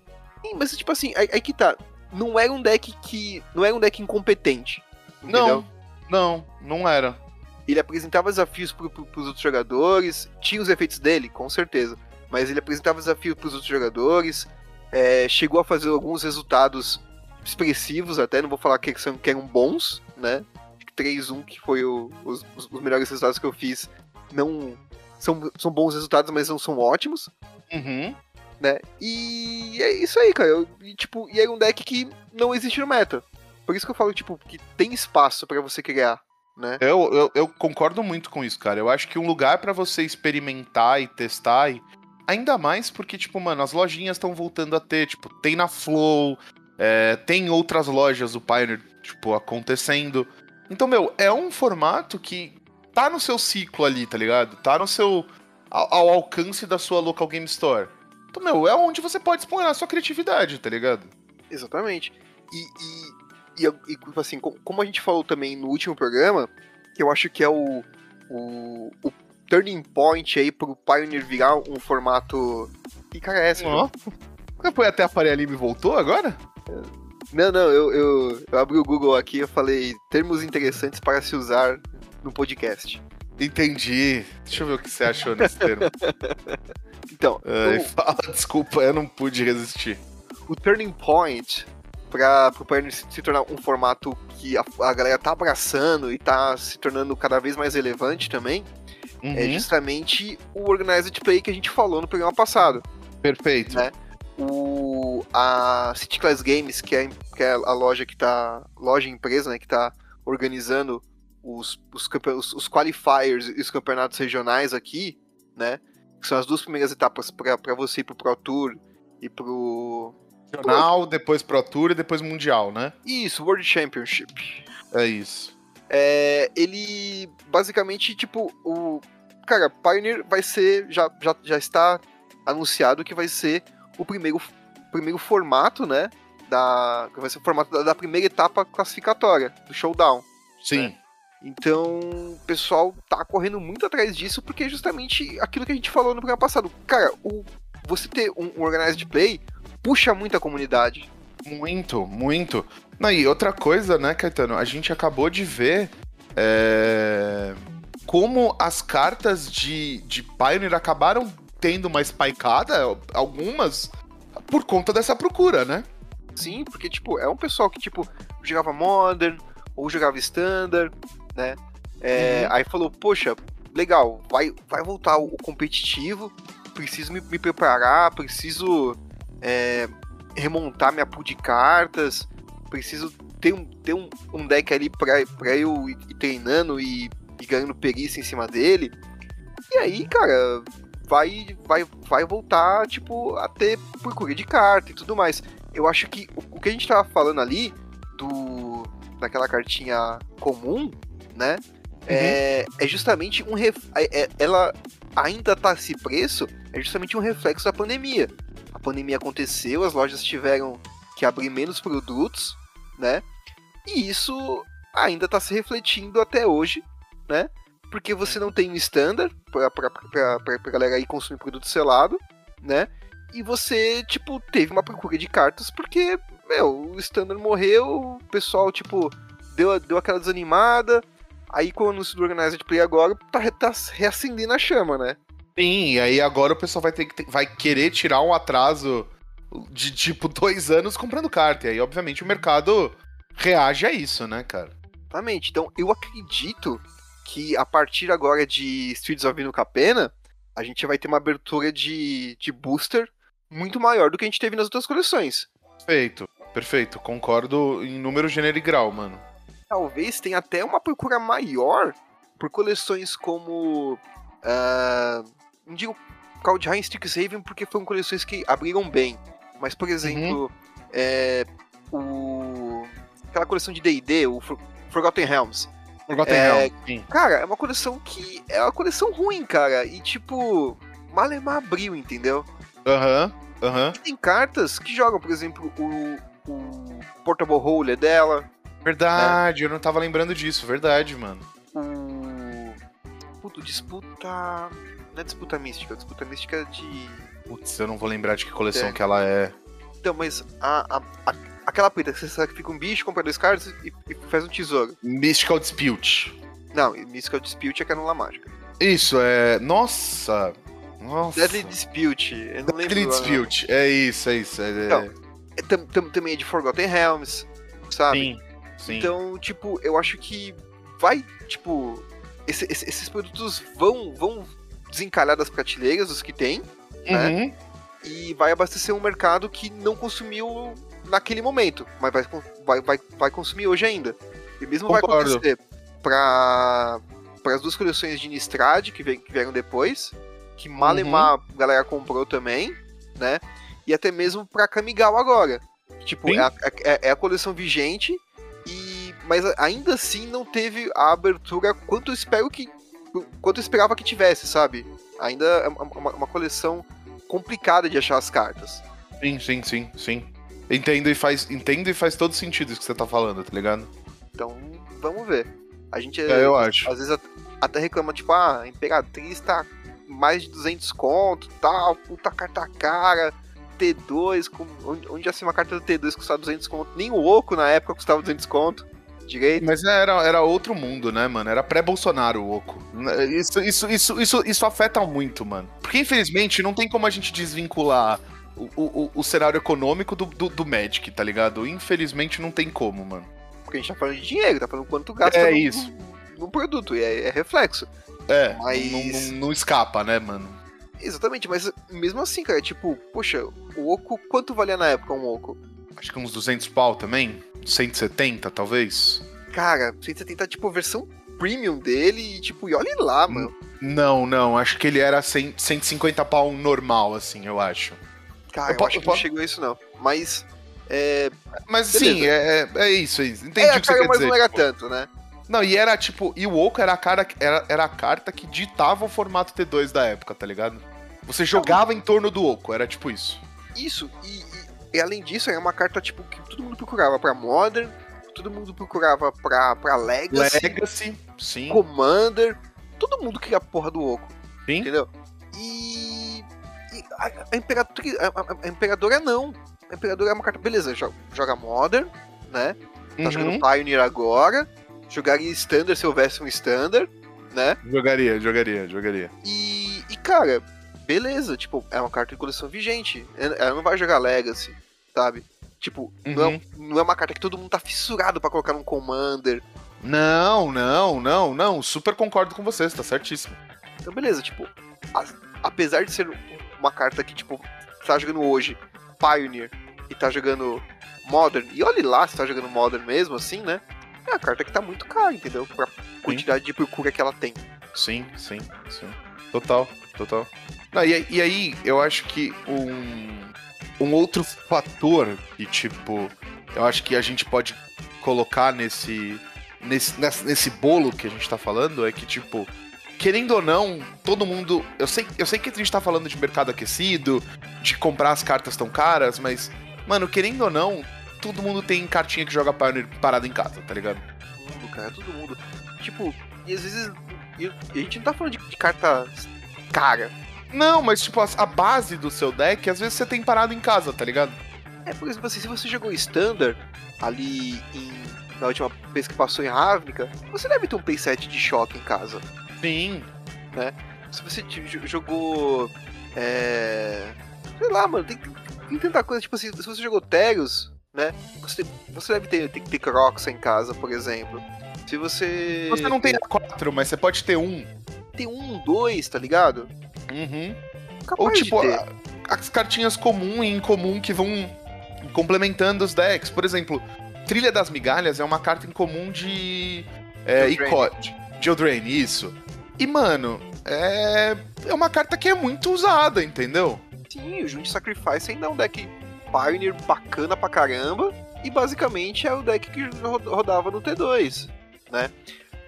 Sim, mas tipo assim, aí, aí que tá. Não era um deck que. Não era um deck incompetente. Entendeu? Não, não, não era. Ele apresentava desafios pro, pro, pros outros jogadores. Tinha os efeitos dele, com certeza. Mas ele apresentava desafios pros outros jogadores. é, chegou a fazer alguns resultados expressivos até, não vou falar que, são, que eram bons, né? Acho que 3-1, que foi o- os- os melhores resultados que eu fiz, não. São, são bons resultados, mas não são ótimos, Uhum. né? E é isso aí, cara. Eu, e, tipo, e era um deck que não existe no meta. Por isso que eu falo, tipo, que tem espaço pra você criar, né? Eu, eu, eu concordo muito com isso, cara. Eu acho que um lugar pra você experimentar e testar, e ainda mais porque, tipo, mano, as lojinhas estão voltando a ter, tipo, tem na Flow, é, tem outras lojas do Pioneer, tipo, acontecendo. Então, meu, é um formato que tá no seu ciclo ali, tá ligado? Tá no seu. ao, ao alcance da sua local game store. Então, meu, é onde você pode explorar a sua criatividade, tá ligado? Exatamente. E, e, e, eu- e, tipo assim, co- como a gente falou também no último programa, que eu acho que é o, o, o turning point aí pro Pioneer virar um formato. Que cara é essa? Ó. Foi até a Faria Lima e voltou agora? Não, não, eu, eu, eu abri o Google aqui e falei termos interessantes para se usar no podcast. Entendi. Deixa eu ver o que você achou nesse termo. (laughs) Então, Ai, o- fala, desculpa, eu não pude resistir. o turning point para o Pioneer se, se tornar um formato que a, a galera tá abraçando e tá se tornando cada vez mais relevante também, Uhum, é justamente o Organized Play que a gente falou no programa passado. Perfeito. né? O, a City Class Games, que é, que é a loja que tá. Loja empresa, né? Que tá organizando os, os, os, os qualifiers e os campeonatos regionais aqui, né? Que são as duas primeiras etapas para você ir pro Pro Tour e pro. Regional, depois Pro Tour e depois Mundial, né? Isso, World Championship. É isso. É, ele basicamente, tipo, o. Cara, Pioneer vai ser. Já, já, já está anunciado que vai ser o primeiro, primeiro formato, né? Da, vai ser o formato da, da primeira etapa classificatória, do showdown. Sim. Então, o pessoal tá correndo muito atrás disso, porque é justamente aquilo que a gente falou no programa passado. Cara, o, você ter um, um organized play puxa muito a comunidade. Muito, muito. Não, e outra coisa, né, Caetano? A gente acabou de ver é, como as cartas de, de Pioneer acabaram tendo uma spikeada, algumas, por conta dessa procura, né? Sim, porque, tipo, é um pessoal que, tipo, jogava Modern ou jogava Standard, né? É, Uhum. Aí falou, poxa, legal, vai, vai voltar o, competitivo, preciso me, me preparar, preciso é, remontar minha pool de cartas, preciso ter um, ter um, um deck ali pra, pra eu ir, ir treinando e, e ganhando perícia em cima dele. E aí, cara, vai, vai, vai voltar, tipo, a ter procura de carta e tudo mais. Eu acho que o, o que a gente tava falando ali, do daquela cartinha comum, né? É, é justamente um ref, é- é- ela ainda tá esse preço, é justamente um reflexo da pandemia. A pandemia aconteceu, as lojas tiveram que abrir menos produtos, né? E isso ainda tá se refletindo até hoje, né? Porque você não tem um standard pra, pra, pra, pra, pra galera aí consumir produto selado. né? E você, tipo, teve uma procura de cartas porque, meu, o Standard morreu, o pessoal, tipo, deu, deu aquela desanimada. Aí com o anúncio do Organized Play agora, tá, tá reacendendo a chama, né? Sim, e aí agora o pessoal vai, ter, vai querer tirar um atraso de tipo (laughs) dois anos comprando carta. E aí, obviamente, o mercado reage a isso, né, cara? Exatamente. Então, eu acredito que a partir agora de Streets of Vino Capena, a gente vai ter uma abertura de, de booster muito maior do que a gente teve nas outras coleções. Perfeito, perfeito. Concordo em número, gênero e grau, mano. Talvez tenha até uma procura maior por coleções como. Uh, não digo Kaldheim e Strixhaven porque foram coleções que abriram bem. Mas, por exemplo, uhum. é, o, aquela coleção de DD, o Forgotten Realms. Forgotten é, Realms, sim. Cara, é uma coleção que. É uma coleção ruim, cara. E tipo, Malemar abriu, entendeu? Aham, uhum, aham. Uhum. Tem cartas que jogam, por exemplo, o, o Portable Holder dela. Verdade, né? eu não tava lembrando disso, verdade, mano. O. Puto, disputa. Não é disputa mística, é disputa mística de. Putz, eu não vou lembrar de que coleção é. que ela é. Então, mas a, a, a aquela preta que você sacrifica um bicho, compra dois cards e, e, faz um tesouro. Mystical Dispute. Não, Mystical Dispute é canula mágica. Isso, é. Nossa! Nossa. Deadly Dispute. Eu não Deadly lembro Dispute, é isso, é isso. É... Então, é, tam, tam, também é de Forgotten Realms, sabe? Sim, sim. Então, tipo, eu acho que vai, tipo, esse, esse, esses produtos vão, vão desencalhar das prateleiras, os que tem, né? uhum. né? E vai abastecer um mercado que não consumiu naquele momento, mas vai, vai, vai, vai consumir hoje ainda. E mesmo Concordo. vai acontecer para as duas coleções de Nistrad que, que vieram depois, que Malemar uhum. a galera comprou também, né? E até mesmo para Kamigawa agora. Tipo, é a, é, é a, coleção vigente, mas ainda assim não teve a abertura quanto eu espero que. Quanto eu esperava que tivesse, sabe? Ainda é uma, uma coleção complicada de achar as cartas. Sim, sim, sim, sim. Entendo e faz, entendo e faz todo sentido isso que você tá falando, tá ligado? Então, vamos ver. A gente, é, eu acho. às vezes, até reclama, tipo, ah, Imperatriz tá mais de 200 conto, tal, puta carta cara, T2, com, onde, onde assim uma carta do T2 custava 200 conto? Nem o Oco na época custava 200 conto. Direito. Mas era, era outro mundo, né, mano? Era pré-Bolsonaro o Oco. Isso, isso, isso, isso, isso afeta muito, mano. Porque, infelizmente, não tem como a gente desvincular o, o, o cenário econômico do, do, do, Magic, tá ligado? Infelizmente não tem como, mano. Porque a gente tá falando de dinheiro, tá falando quanto gasta é no, isso. no produto, e é, é reflexo. É, mas... não, não, não escapa, né, mano? Exatamente, mas mesmo assim, cara, tipo, poxa, o Oco, quanto valia na época um Oco? Acho que uns 200 pau também? 170, talvez? Cara, 170 tipo a versão premium dele e tipo, e olhe lá, mano. Não, não, acho que ele era 100, 150 pau normal, assim, eu acho. Cara, eu, eu acho que não chegou a isso, não. Mas. É... Mas Beleza. sim, é, é, é isso, é isso. Entendi é, o que cara, você quer mas dizer. não era tanto, né? Não, e era tipo, e o Oco era a, cara, era, era a carta que ditava o formato T2 da época, tá ligado? Você jogava em torno do Oco, era tipo isso. Isso, e, e, e, além disso, era uma carta tipo que todo mundo procurava pra Modern, todo mundo procurava pra, pra Legacy, Legacy, sim. Commander, todo mundo queria a porra do Oco. Sim. Entendeu? E a, a, Imperatriz, a, a, Imperadora não. A Imperadora é uma carta, beleza, joga, joga Modern, né? Tá uhum. jogando Pioneer agora. Jogaria Standard se houvesse um Standard, né? Jogaria, jogaria, jogaria. E, e cara, beleza, tipo, é uma carta de coleção vigente. Ela não vai jogar Legacy, sabe? Tipo, uhum. não, é, não é uma carta que todo mundo tá fissurado para colocar num Commander. Não, não, não, não. Super concordo com você, você tá certíssimo. Então, beleza, tipo, a, apesar de ser uma carta que, tipo, tá jogando hoje Pioneer e tá jogando Modern, e olhe lá se tá jogando Modern mesmo, assim, né? É a carta que tá muito cara, entendeu? Pra quantidade sim. de procura que ela tem. Sim, sim, sim. Total, total. Não, e, e aí, eu acho que um, um outro fator que, tipo, eu acho que a gente pode colocar nesse, nesse, nesse bolo que a gente tá falando é que, tipo, querendo ou não, todo mundo. Eu sei, eu sei que a gente tá falando de mercado aquecido, de comprar as cartas tão caras, mas, mano, querendo ou não, todo mundo tem cartinha que joga Pioneer parado em casa, tá ligado? Todo mundo, cara, todo mundo. Tipo, e às vezes. E a gente não tá falando de, de carta cara. Não, mas tipo, a, a base do seu deck, às vezes você tem parado em casa, tá ligado? É, por exemplo, assim, se você jogou Standard ali em, na última vez que passou em Ravnica, você deve ter um playset de choque em casa. Sim. Se você jogou. É. Sei lá, mano, tem, tem tanta coisa. Tipo assim, se você jogou Terios, né? Você, você deve ter, ter, ter Crocs em casa, por exemplo. Se você. Você não tem quatro, mas você pode ter um. Tem um, dois, tá ligado? Uhum. Capaz Ou tipo, ter. a- as cartinhas comum e incomum que vão complementando os decks. Por exemplo, Trilha das Migalhas é uma carta incomum de. É, de Eldraine, isso. E, mano, é. É uma carta que é muito usada, entendeu? Sim, o Jund Sacrifice ainda é um deck Pioneer bacana pra caramba. E basicamente é o deck que ro- rodava no T2, né?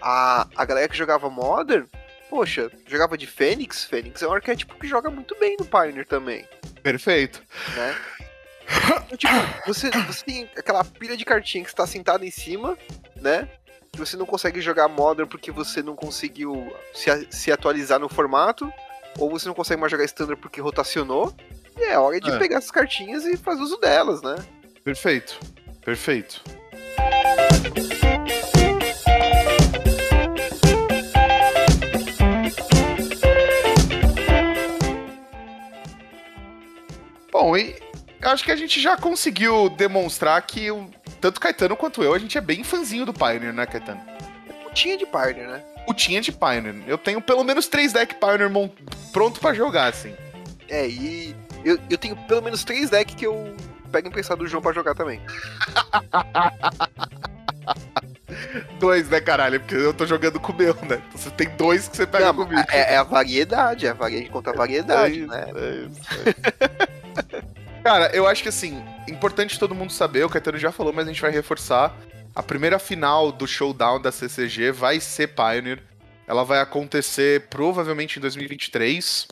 A, a galera que jogava Modern, poxa, jogava de Fênix. Fênix é um arquétipo que joga muito bem no Pioneer também, Perfeito. né? Então, tipo, você, você tem aquela pilha de cartinha que está sentada em cima, né? Que você não consegue jogar Modern porque você não conseguiu se, se atualizar no formato, ou você não consegue mais jogar Standard porque rotacionou. E é hora de É. pegar essas cartinhas e fazer uso delas, né? Perfeito. Perfeito. Bom, e acho que a gente já conseguiu demonstrar que o- tanto Caetano quanto eu, a gente é bem fãzinho do Pioneer, né, Caetano? Putinha de Pioneer, né? O tinha de Pioneer. Eu tenho pelo menos três decks Pioneer pronto pra jogar, assim. É, e eu, eu tenho pelo menos três decks que eu pego emprestado do João pra jogar também. (laughs) Dois, né, caralho? Porque eu tô jogando com o meu, né? Então você tem dois que você pega Não, comigo. é, é a variedade, é a variedade contra a variedade, É né? é isso, é isso. Cara, eu acho que assim, importante todo mundo saber, o Caetano já falou, mas a gente vai reforçar. A primeira final do showdown da CCG vai ser Pioneer. Ela vai acontecer provavelmente em 2023.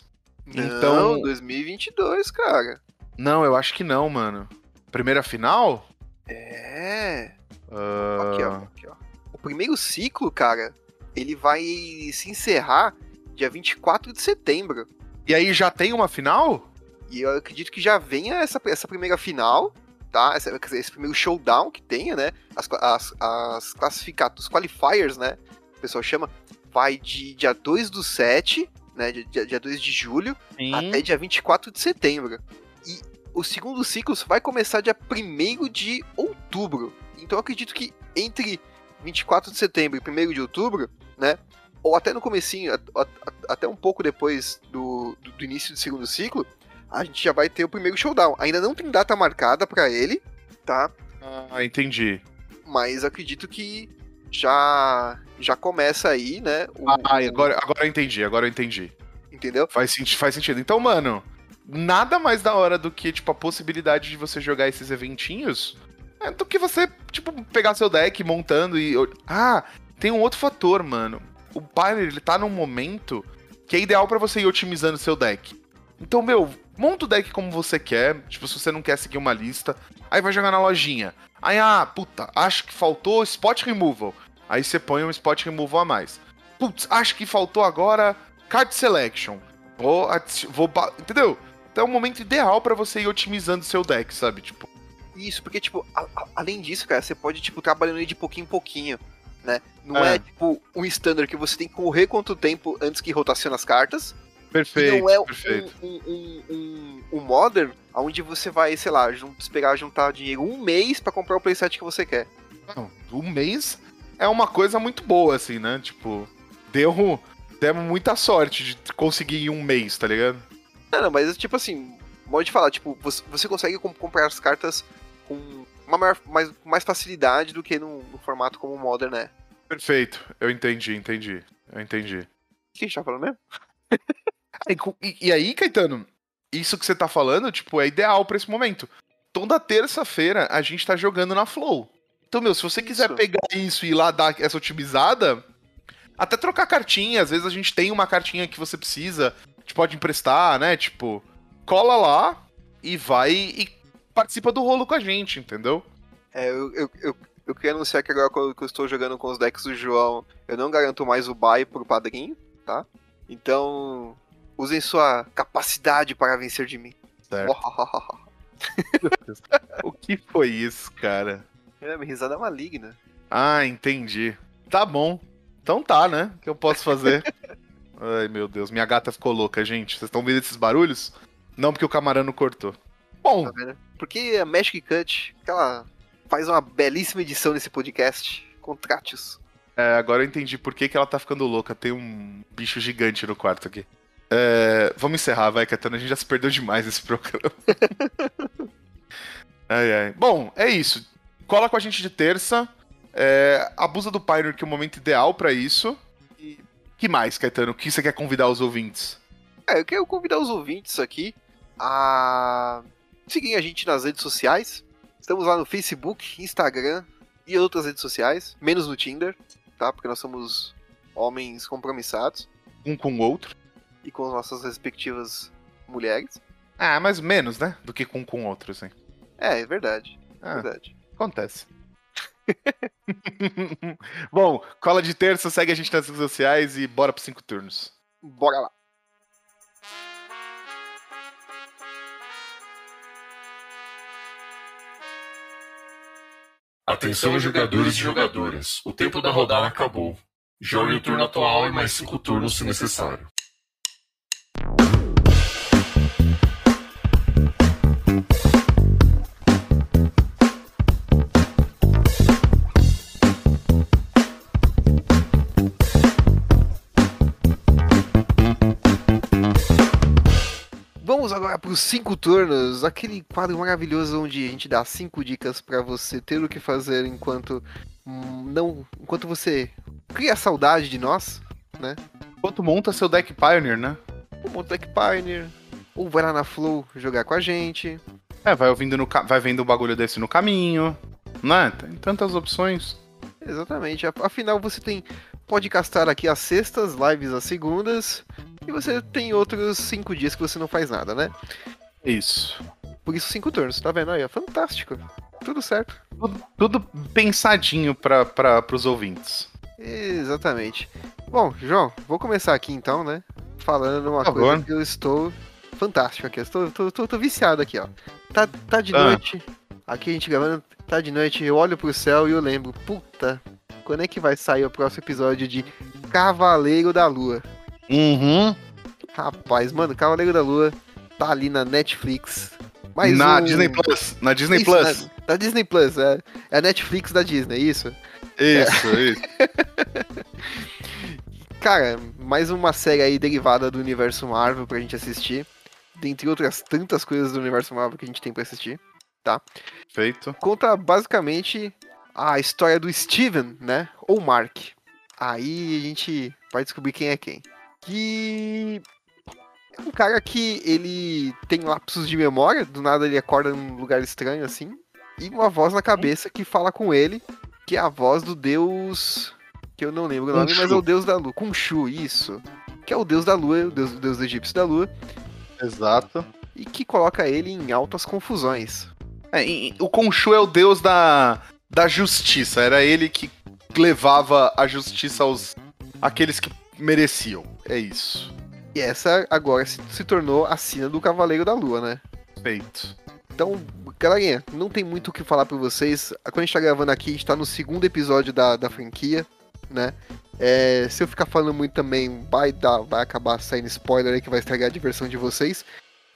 Então- Não, 2022, cara. Não, eu acho que não, mano. Primeira final? É. Ah, Aqui, ó, aqui, ó. O primeiro ciclo, cara, ele vai se encerrar dia 24 de setembro. E aí já tem uma final? E eu acredito que já venha essa, essa primeira final, tá? Dizer, esse primeiro showdown que tenha, né? As, as, as classificados, os qualifiers, né? O pessoal chama. Vai de dia 2 do 7, né? Dia, dia 2 de julho, Sim. até dia 24 de setembro. E o segundo ciclo vai começar dia 1 de outubro. Então eu acredito que entre 24 de setembro e 1 de outubro, né? Ou até no comecinho, até um pouco depois do, do início do segundo ciclo, a gente já vai ter o primeiro showdown. Ainda não tem data marcada pra ele, tá? Ah, entendi. Mas acredito que já já começa aí, né? o- Ah, o- agora, agora eu entendi, agora eu entendi. Entendeu? Faz, faz sentido. Então, mano, nada mais da hora do que, tipo, a possibilidade de você jogar esses eventinhos é, do que você, tipo, pegar seu deck montando e. Ah, tem um outro fator, mano. O Pioneer, ele tá num momento que é ideal pra você ir otimizando seu deck. Então, meu, monta o deck como você quer. Tipo, se você não quer seguir uma lista. Aí vai jogar na lojinha. Aí, ah, puta, acho que faltou spot removal. Aí você põe um spot removal a mais. Putz, acho que faltou agora card selection. Vou, vou entendeu? Então é um momento ideal pra você ir otimizando seu deck, sabe? Tipo, Isso, porque, tipo, a- a- além disso, cara, você pode, tipo, trabalhando de pouquinho em pouquinho, né? Não é, É. tipo, um standard que você tem que correr quanto tempo antes que rotaciona as cartas. Perfeito, não é um, perfeito. um, um, um, um modern onde você vai, sei lá, esperar juntar dinheiro um mês pra comprar o playset que você quer. Não, um mês é uma coisa muito boa, assim, né? Tipo, deu, demos muita sorte de conseguir em um mês, tá ligado? Não, não, mas, tipo assim, modo de falar, tipo, você, você consegue com- comprar as cartas com uma maior, mais, mais facilidade do que no, no formato como o modern é. Perfeito, eu entendi, entendi. Eu entendi. O que a gente tá falando mesmo? (laughs) E, e- aí, Caetano, isso que você tá falando, tipo, é ideal pra esse momento. Toda terça-feira a gente tá jogando na Flow. Então, meu, se você quiser Isso. pegar isso e ir lá dar essa otimizada, até trocar cartinha, às vezes a gente tem uma cartinha que você precisa, a gente pode emprestar, né? Tipo, cola lá e vai e participa do rolo com a gente, entendeu? É, eu, eu, eu, eu queria anunciar que agora quando eu estou jogando com os decks do João, eu não garanto mais o buy pro padrinho, tá? Então, Usem sua capacidade para vencer de mim. Certo. (laughs) o que foi isso, cara? É, minha risada maligna. Ah, entendi. Tá bom. Então tá, né? O que eu posso fazer? (laughs) Ai, meu Deus. Minha gata ficou louca, gente. Vocês estão vendo esses barulhos? Não, porque o camarão cortou. Bom, Tá vendo? Porque a Magic Cut, ela faz uma belíssima edição nesse podcast. Contrate-os. é, agora eu entendi por que, que ela tá ficando louca. Tem um bicho gigante no quarto aqui. É, vamos encerrar, vai, Catana. A gente já se perdeu demais nesse programa. (laughs) ai, ai. Bom, é isso. Cola com a gente de terça. É, abusa do Pioneer, que é o momento ideal pra isso. E que mais, Caetano? O que você quer convidar os ouvintes? É, eu quero convidar os ouvintes aqui a seguirem a gente nas redes sociais. Estamos lá no Facebook, Instagram e outras redes sociais, menos no Tinder, tá? Porque nós somos homens compromissados Um com o outro. E com as nossas respectivas mulheres. Ah, mas menos, né? Do que com com o outro, assim. É, é verdade, é Ah, verdade. acontece. (laughs) Bom, cola de terça, segue a gente nas redes sociais e bora pros cinco turnos. Bora lá. Atenção, jogadores e jogadoras. O tempo da rodada acabou. Jogue o turno atual e mais cinco turnos se necessário. Vamos agora para os cinco turnos, aquele quadro maravilhoso onde a gente dá cinco dicas para você ter o que fazer enquanto hum, não, enquanto você cria saudade de nós, Enquanto monta seu deck Pioneer, né? Ou monta Deck Pioneer, ou vai lá na Flow jogar com a gente. É, vai ouvindo no vai vendo um bagulho desse no caminho, né? Tem tantas opções. Exatamente. Afinal, você tem pode castar aqui às sextas, lives às segundas, e você tem outros cinco dias que você não faz nada, né? Isso. Por isso cinco turnos, tá vendo aí? ó? Fantástico. Tudo certo. Tudo, tudo pensadinho para pros ouvintes. Exatamente. Bom, João, vou começar aqui então, né? Falando uma coisa que eu estou fantástico aqui. Estou, tô, tô- tô viciado aqui, ó. Tá, tá de Ah. noite. Aqui a gente gravando, tá de noite, eu olho pro céu e eu lembro, puta, quando é que vai sair o próximo episódio de Cavaleiro da Lua? Uhum. Rapaz, mano, Cavaleiro da Lua tá ali na Netflix. Mais na um- Disney Plus. Na Disney Isso, Plus. Na, na Disney Plus, é. É a Netflix da Disney, isso? Isso, isso. (laughs) Cara, mais uma série aí derivada do universo Marvel pra gente assistir. Dentre outras tantas coisas do universo Marvel que a gente tem pra assistir. Feito. Conta basicamente a história do Steven, né? Ou Mark. Aí a gente vai descobrir quem é quem. Que é um cara que ele tem lapsos de memória, do nada ele acorda num lugar estranho assim, e uma voz na cabeça que fala com ele, que é a voz do deus que eu não lembro o nome, mas é o deus da lua, Khonshu, isso. Que é o deus da lua, o deus, o deus egípcio da lua, Exato. e que coloca ele em altas confusões. É, e- o Khonshu é o deus da, da justiça. Era ele que levava a justiça aos aqueles que mereciam. É isso. E essa agora se, se tornou a sina do Cavaleiro da Lua, né? Feito. Então, galerinha, não tem muito o que falar pra vocês. Quando a gente tá gravando aqui, a gente tá no segundo episódio da, da franquia, né? É, se eu ficar falando muito também, vai, dar, vai acabar saindo spoiler aí que vai estragar a diversão de vocês.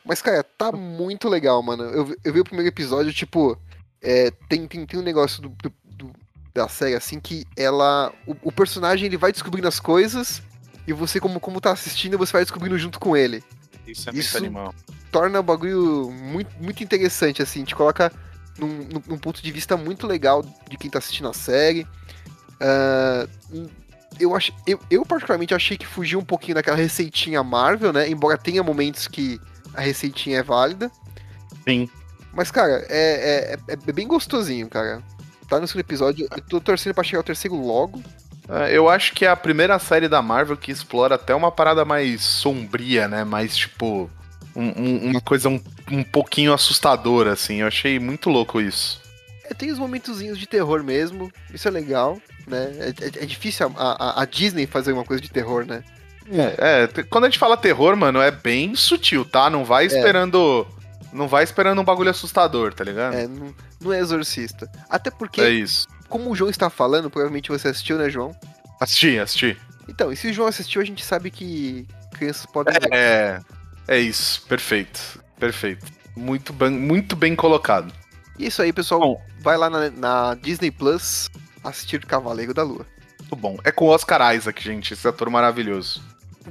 Mas, cara, tá muito legal, mano. Eu, vi- eu vi o primeiro episódio, tipo, é, tem, tem, tem um negócio do, do- do- da série, assim, que ela. O, o personagem ele vai descobrindo as coisas e você, como, como tá assistindo, você vai descobrindo junto com ele Isso é Isso- muito animal. torna o bagulho muito, muito interessante, assim, te coloca num, num- num ponto de vista muito legal de quem tá assistindo a série. Ah, eu, ach, eu, eu, particularmente, achei que fugiu um pouquinho daquela receitinha Marvel, né? Embora tenha momentos que a receitinha é válida. Sim. Mas, cara, é, é, é bem gostosinho, cara. Tá no segundo episódio. Eu tô torcendo pra chegar ao terceiro logo. É, Eu acho que é a primeira série da Marvel que explora até uma parada mais sombria, né? Mais tipo. um- um- uma coisa um, um pouquinho assustadora, assim. Eu achei muito louco isso. É, tem os momentozinhos de terror mesmo. Isso é legal, né? É, é- é difícil a, a- a Disney fazer uma coisa de terror, né? É, é, quando a gente fala terror, mano, é bem sutil, tá? Não vai esperando. Não vai esperando um bagulho assustador, tá ligado? É, não, não é exorcista. Até porque, É isso. como o João está falando, provavelmente você assistiu, né, João? Assisti, assisti. Então, e se o João assistiu, a gente sabe que crianças podem. É. É isso. Perfeito. Perfeito. Muito bem, muito bem colocado. É isso aí, pessoal. Bom. Vai lá na, na Disney Plus assistir Cavaleiro da Lua. Muito bom. É com o Oscar Isaac, gente. Esse ator maravilhoso.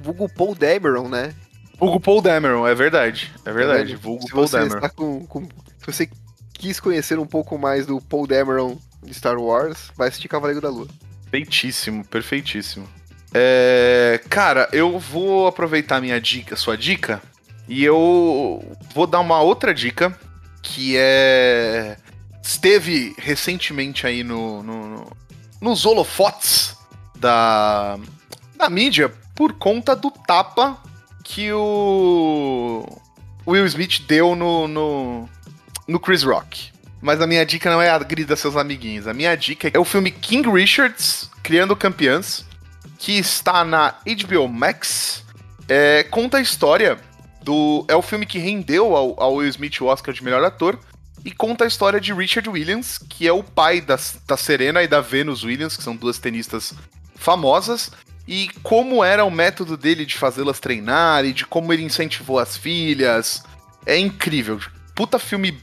Vulgo Paul Dameron, né? Vulgo Paul Dameron, é verdade. É verdade. vendo? Vulgo Paul Dameron. com, com- Se você quis conhecer um pouco mais do Paul Dameron de Star Wars, vai assistir Cavaleiro da Lua. Perfeitíssimo, perfeitíssimo. É, cara, eu vou aproveitar minha dica, sua dica, e eu vou dar uma outra dica que é esteve recentemente aí no, no- no- nos holofotes da da mídia por conta do tapa que o Will Smith deu no, no, no Chris Rock. Mas a minha dica não é agrida seus amiguinhos. A minha dica é o filme King Richards, Criando Campeãs, que está na HBO Max. É, conta a história do. É o filme que rendeu ao, ao Will Smith o Oscar de melhor ator. E conta a história de Richard Williams, que é o pai da, da Serena e da Venus Williams, que são duas tenistas famosas. E como era o método dele de fazê-las treinar e de como ele incentivou as filhas. É incrível. Puta filme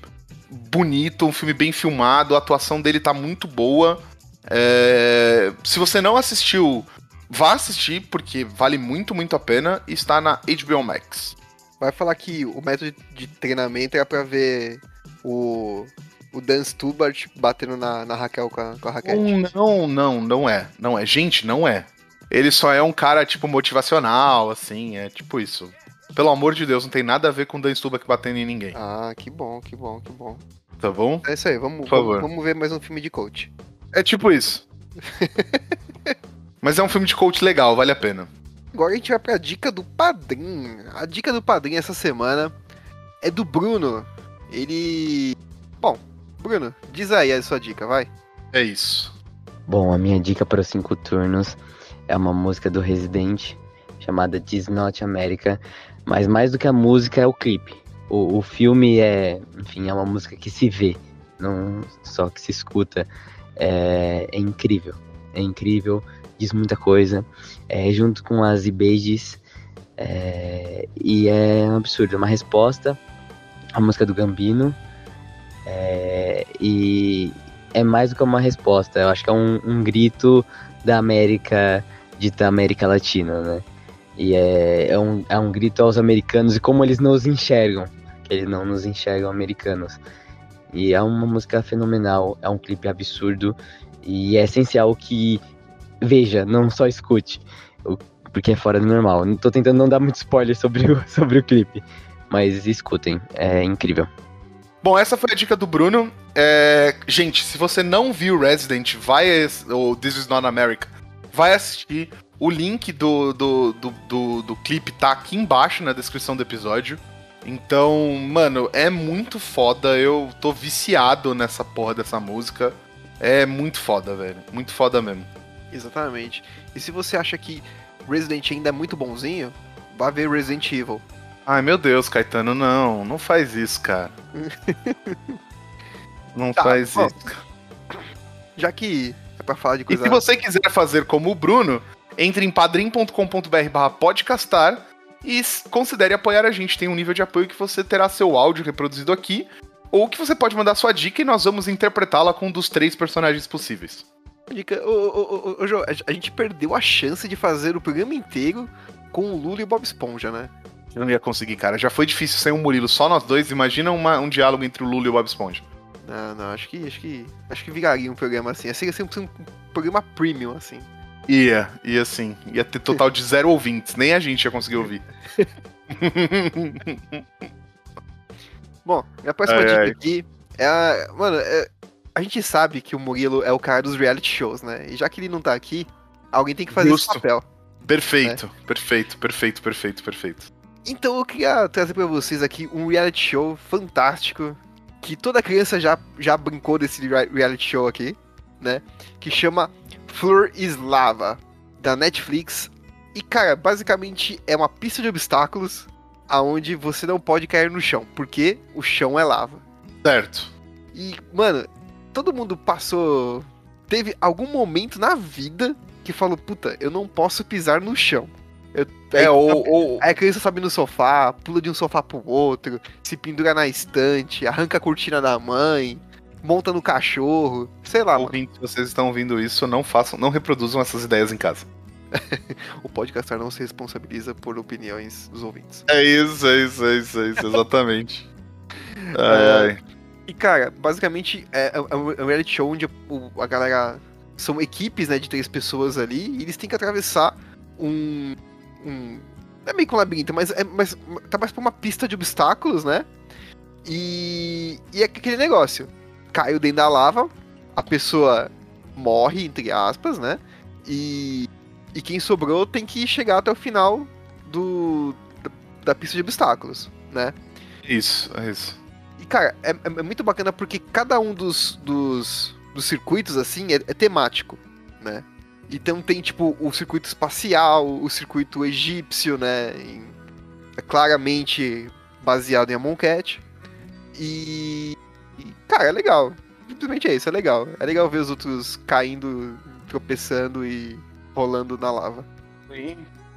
bonito, um filme bem filmado, a atuação dele tá muito boa. É, Se você não assistiu, vá assistir, porque vale muito, muito a pena. Está na HBO Max. Vai falar que o método de treinamento era pra ver o, o Dan Stubart batendo na, na Raquel com a, com a raquete. Não, não, não é. Não é. Gente, não é. Ele só é um cara, tipo, motivacional, assim, é tipo isso. Pelo amor de Deus, não tem nada a ver com o Dan Stubach batendo em ninguém, Ah, que bom, que bom, que bom. tá bom? É isso aí, vamos, vamos, vamos ver mais um filme de coach. É tipo isso. (laughs) Mas é um filme de coach legal, vale a pena. Agora a gente vai pra dica do padrinho. A dica do padrinho essa semana é do Bruno. Ele. Bom, Bruno, diz aí a sua dica, vai. É isso. Bom, a minha dica para os cinco turnos é uma música do Resident chamada This Not America, mas mais do que a música é o clipe. O, o filme é, enfim, é uma música que se vê, não só que se escuta. É, é incrível, é incrível, diz muita coisa. É, junto com as Ibages, é, e é um absurdo, é uma resposta à música do Gambino. é, e é mais do que uma resposta, eu acho que é um, um grito da América, dita América Latina, né? E é, é, um, é um grito aos americanos e como eles nos enxergam, eles não nos enxergam americanos. E é uma música fenomenal, é um clipe absurdo e é essencial que veja, não só escute, porque é fora do normal. Tô tentando não dar muito spoiler sobre o, (laughs) sobre o clipe, mas escutem, é incrível. Bom, essa foi a dica do Bruno. É, gente, se você não viu Resident, vai ou This Is Not America, vai assistir. O link do, do, do, do, do clipe tá aqui embaixo na descrição do episódio. Então, mano, é muito foda. Eu tô viciado nessa porra dessa música. É muito foda, velho. Muito foda mesmo. Exatamente. E se você acha que Resident ainda é muito bonzinho, vá ver Resident Evil. Ai, meu Deus, Caetano, não. Não faz isso, cara. (laughs) Não Tá, faz bom. isso. Já que é pra falar de E coisa. se você quiser fazer como o Bruno, entre em padrim.com.br barra podcastar e considere apoiar a gente. Tem um nível de apoio que você terá seu áudio reproduzido aqui, ou que você pode mandar sua dica e nós vamos interpretá-la com um dos três personagens possíveis. Dica, ô, ô, ô, ô, João, a a gente perdeu a chance de fazer o programa inteiro com o Lula e o Bob Esponja, né? Eu não ia conseguir, cara. Já foi difícil sem o Murilo, só nós dois. Imagina uma- um diálogo entre o Lula e o Bob Esponja. Não, não, acho que acho que acho que viraria um programa assim. Assim, assim um programa premium assim. Ia, ia sim. Ia ter total de zero ouvintes. Nem a gente ia conseguir ouvir. (laughs) Bom, minha próxima Ai, dica ai. aqui é a, mano, é- a gente sabe que o Murilo é o cara dos reality shows, né? E já que ele não tá aqui, alguém tem que fazer Justo. esse papel. perfeito, perfeito, perfeito, perfeito, perfeito. Então eu queria trazer pra vocês aqui um reality show fantástico que toda criança já, já brincou desse rea- reality show aqui, né? Que chama Flor is Lava, da Netflix. E, cara, basicamente é uma pista de obstáculos aonde você não pode cair no chão, porque o chão é lava. Certo. E, mano, todo mundo passou. Teve algum momento na vida que falou, puta, eu não posso pisar no chão. Eu, É, aí, ou, ou- a criança sobe no sofá, pula de um sofá pro outro, se pendura na estante, arranca a cortina da mãe, monta no cachorro, sei lá, mano. ouvintes, vocês estão ouvindo isso, não façam, não reproduzam essas ideias em casa. (laughs) O podcastar não se responsabiliza por opiniões dos ouvintes. É isso, é isso, é isso, é isso, exatamente. (laughs) ai, ai. E, cara, basicamente é, é um é um reality show onde a galera. São equipes, né, de três pessoas ali, e eles têm que atravessar um. Um é meio que um labirinto, mas, é, mas tá mais pra uma pista de obstáculos, né? E. E é aquele negócio. Caiu dentro da lava, a pessoa morre, entre aspas, né? E. E quem sobrou tem que chegar até o final do. da, da pista de obstáculos, né? Isso, é isso. E, cara, é, é- é muito bacana porque cada um dos, dos, dos circuitos, assim, é, é temático, né? Então tem, tipo, o circuito espacial, o circuito egípcio, né? em- é claramente baseado em Amon Cat. E, e, cara, é legal. Simplesmente é isso, é legal. É legal ver os outros caindo, tropeçando e rolando na lava.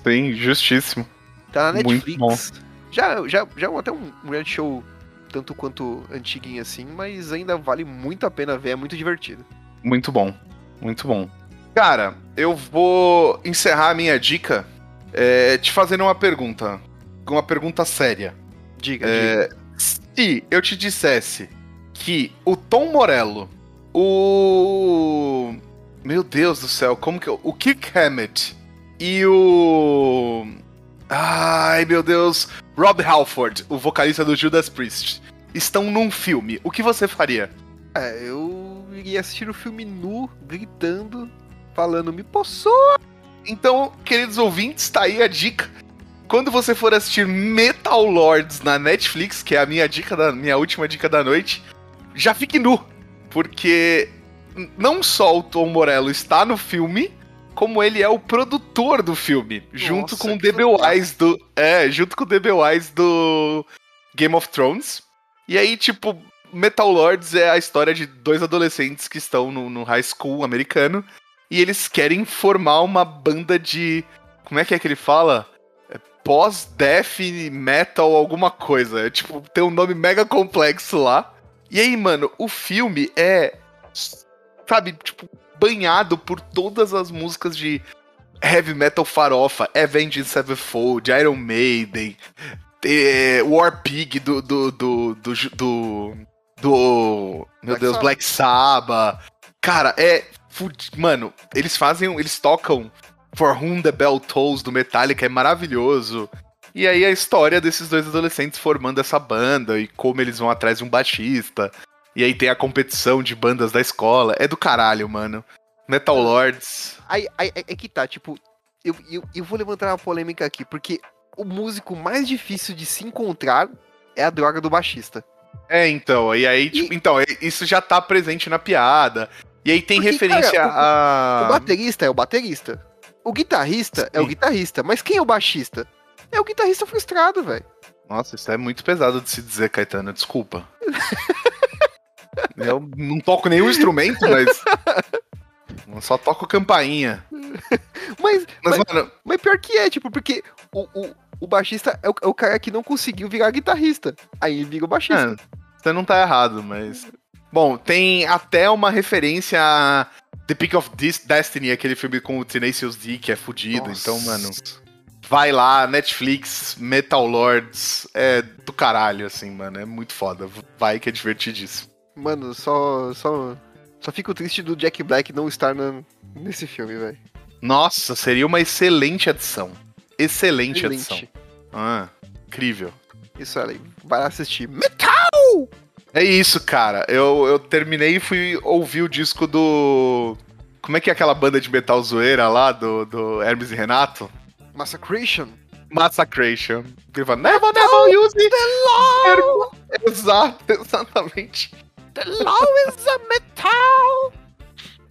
Sim, justíssimo. Tá na Muito Netflix. Já, já, já é até um, um reality show tanto quanto antiguinho assim, mas ainda vale muito a pena ver, é muito divertido. Muito bom, muito bom. Cara, eu vou encerrar a minha dica é, te fazendo uma pergunta. Uma pergunta séria. Diga, É, diga. se eu te dissesse que o Tom Morello, o. Meu Deus do céu, como que eu. O Kirk Hammett e o. Ai, meu Deus. Rob Halford, o vocalista do Judas Priest, estão num filme, o que você faria? É, eu iria assistir o filme nu, gritando, falando, me possuo! Então, queridos ouvintes, tá aí a dica. Quando você for assistir Metal Lords na Netflix, que é a minha dica da minha última dica da noite, já fique nu, porque não só o Tom Morello está no filme, como ele é o produtor do filme, junto com o DB Wise do, é, junto com o DB Wise do Game of Thrones. E aí, tipo, Metal Lords é a história de dois adolescentes que estão no, no high school americano e eles querem formar uma banda de. Como é que é que ele fala? É Pós-death metal, alguma coisa. É, tipo, tem um nome mega complexo lá. E aí, mano, o filme é. Sabe, tipo, banhado por todas as músicas de heavy metal farofa. Avenged Sevenfold, Iron Maiden, é, War Pig do. do. do. do. do, do- meu Black Deus, Sabbath. Black Sabbath. Cara, é. Mano, eles fazem. Eles tocam For Whom the Bell Tolls do Metallica, é maravilhoso. E aí a história desses dois adolescentes formando essa banda e como eles vão atrás de um baixista. E aí tem a competição de bandas da escola. É do caralho, mano. Metal Lords. Aí, aí é é que tá, tipo, eu, eu, eu vou levantar uma polêmica aqui, porque o músico mais difícil de se encontrar é a droga do baixista. É, então, e aí, tipo, então, é- isso já tá presente na piada. E aí tem Porque, referência cara, a. O baterista é o baterista. O guitarrista é o Sim. guitarrista. Mas quem é o baixista? É o guitarrista frustrado, velho. Nossa, isso é muito pesado de se dizer, Caetano, desculpa. (laughs) Eu não toco nenhum instrumento, mas. Eu (laughs) só toco campainha. Mas, Mas, mas, mano, mas pior que é, tipo, porque o, o, o baixista é o, é o cara que não conseguiu virar guitarrista. Aí ele vira o baixista. É, você não tá errado, mas. Bom, tem até uma referência a The Peak of Destiny, aquele filme com o Tenacious D, que é fudido. Nossa. Então, mano, vai lá, Netflix, Metal Lords, é do caralho, assim, mano. É muito foda. Vai que é divertidíssimo. Mano, só, só, só fico triste do Jack Black não estar na- nesse filme, velho. Nossa, seria uma excelente adição. Excelente, adição. Excelente. Ah, incrível. Isso aí, vai lá assistir. Metal! É isso, cara. Eu, eu terminei e fui ouvir o disco do. Como é que é aquela banda de metal zoeira lá, do, do Hermes e Renato? Massacration. Massacration. Fala, never, never use the law! (laughs) Exato, exatamente. The law is a metal!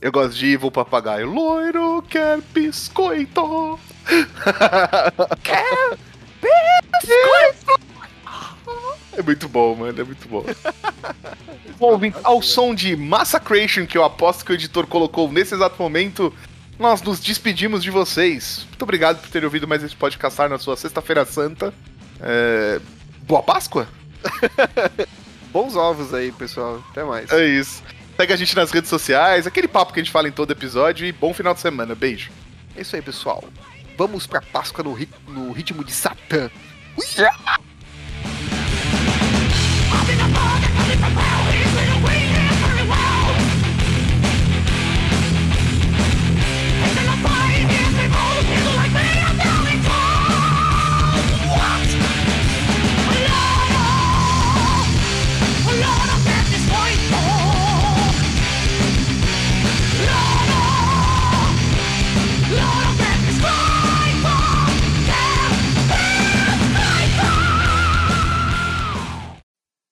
Eu gosto de Evil Papagaio. Loiro quer biscoito. (laughs) Quer biscoito? É muito bom, mano, é muito bom. (laughs) bom, ouvinte, ao som de Massacration, que eu aposto que o editor colocou nesse exato momento, nós nos despedimos de vocês. Muito obrigado por terem ouvido mais esse podcast na sua Sexta-feira Santa. É... Boa Páscoa? (laughs) Bons ovos aí, pessoal. Até mais. É isso. Segue a gente nas redes sociais, aquele papo que a gente fala em todo episódio e bom final de semana. Beijo. É isso aí, pessoal. Vamos pra Páscoa no, rit no ritmo de Satã. Papai!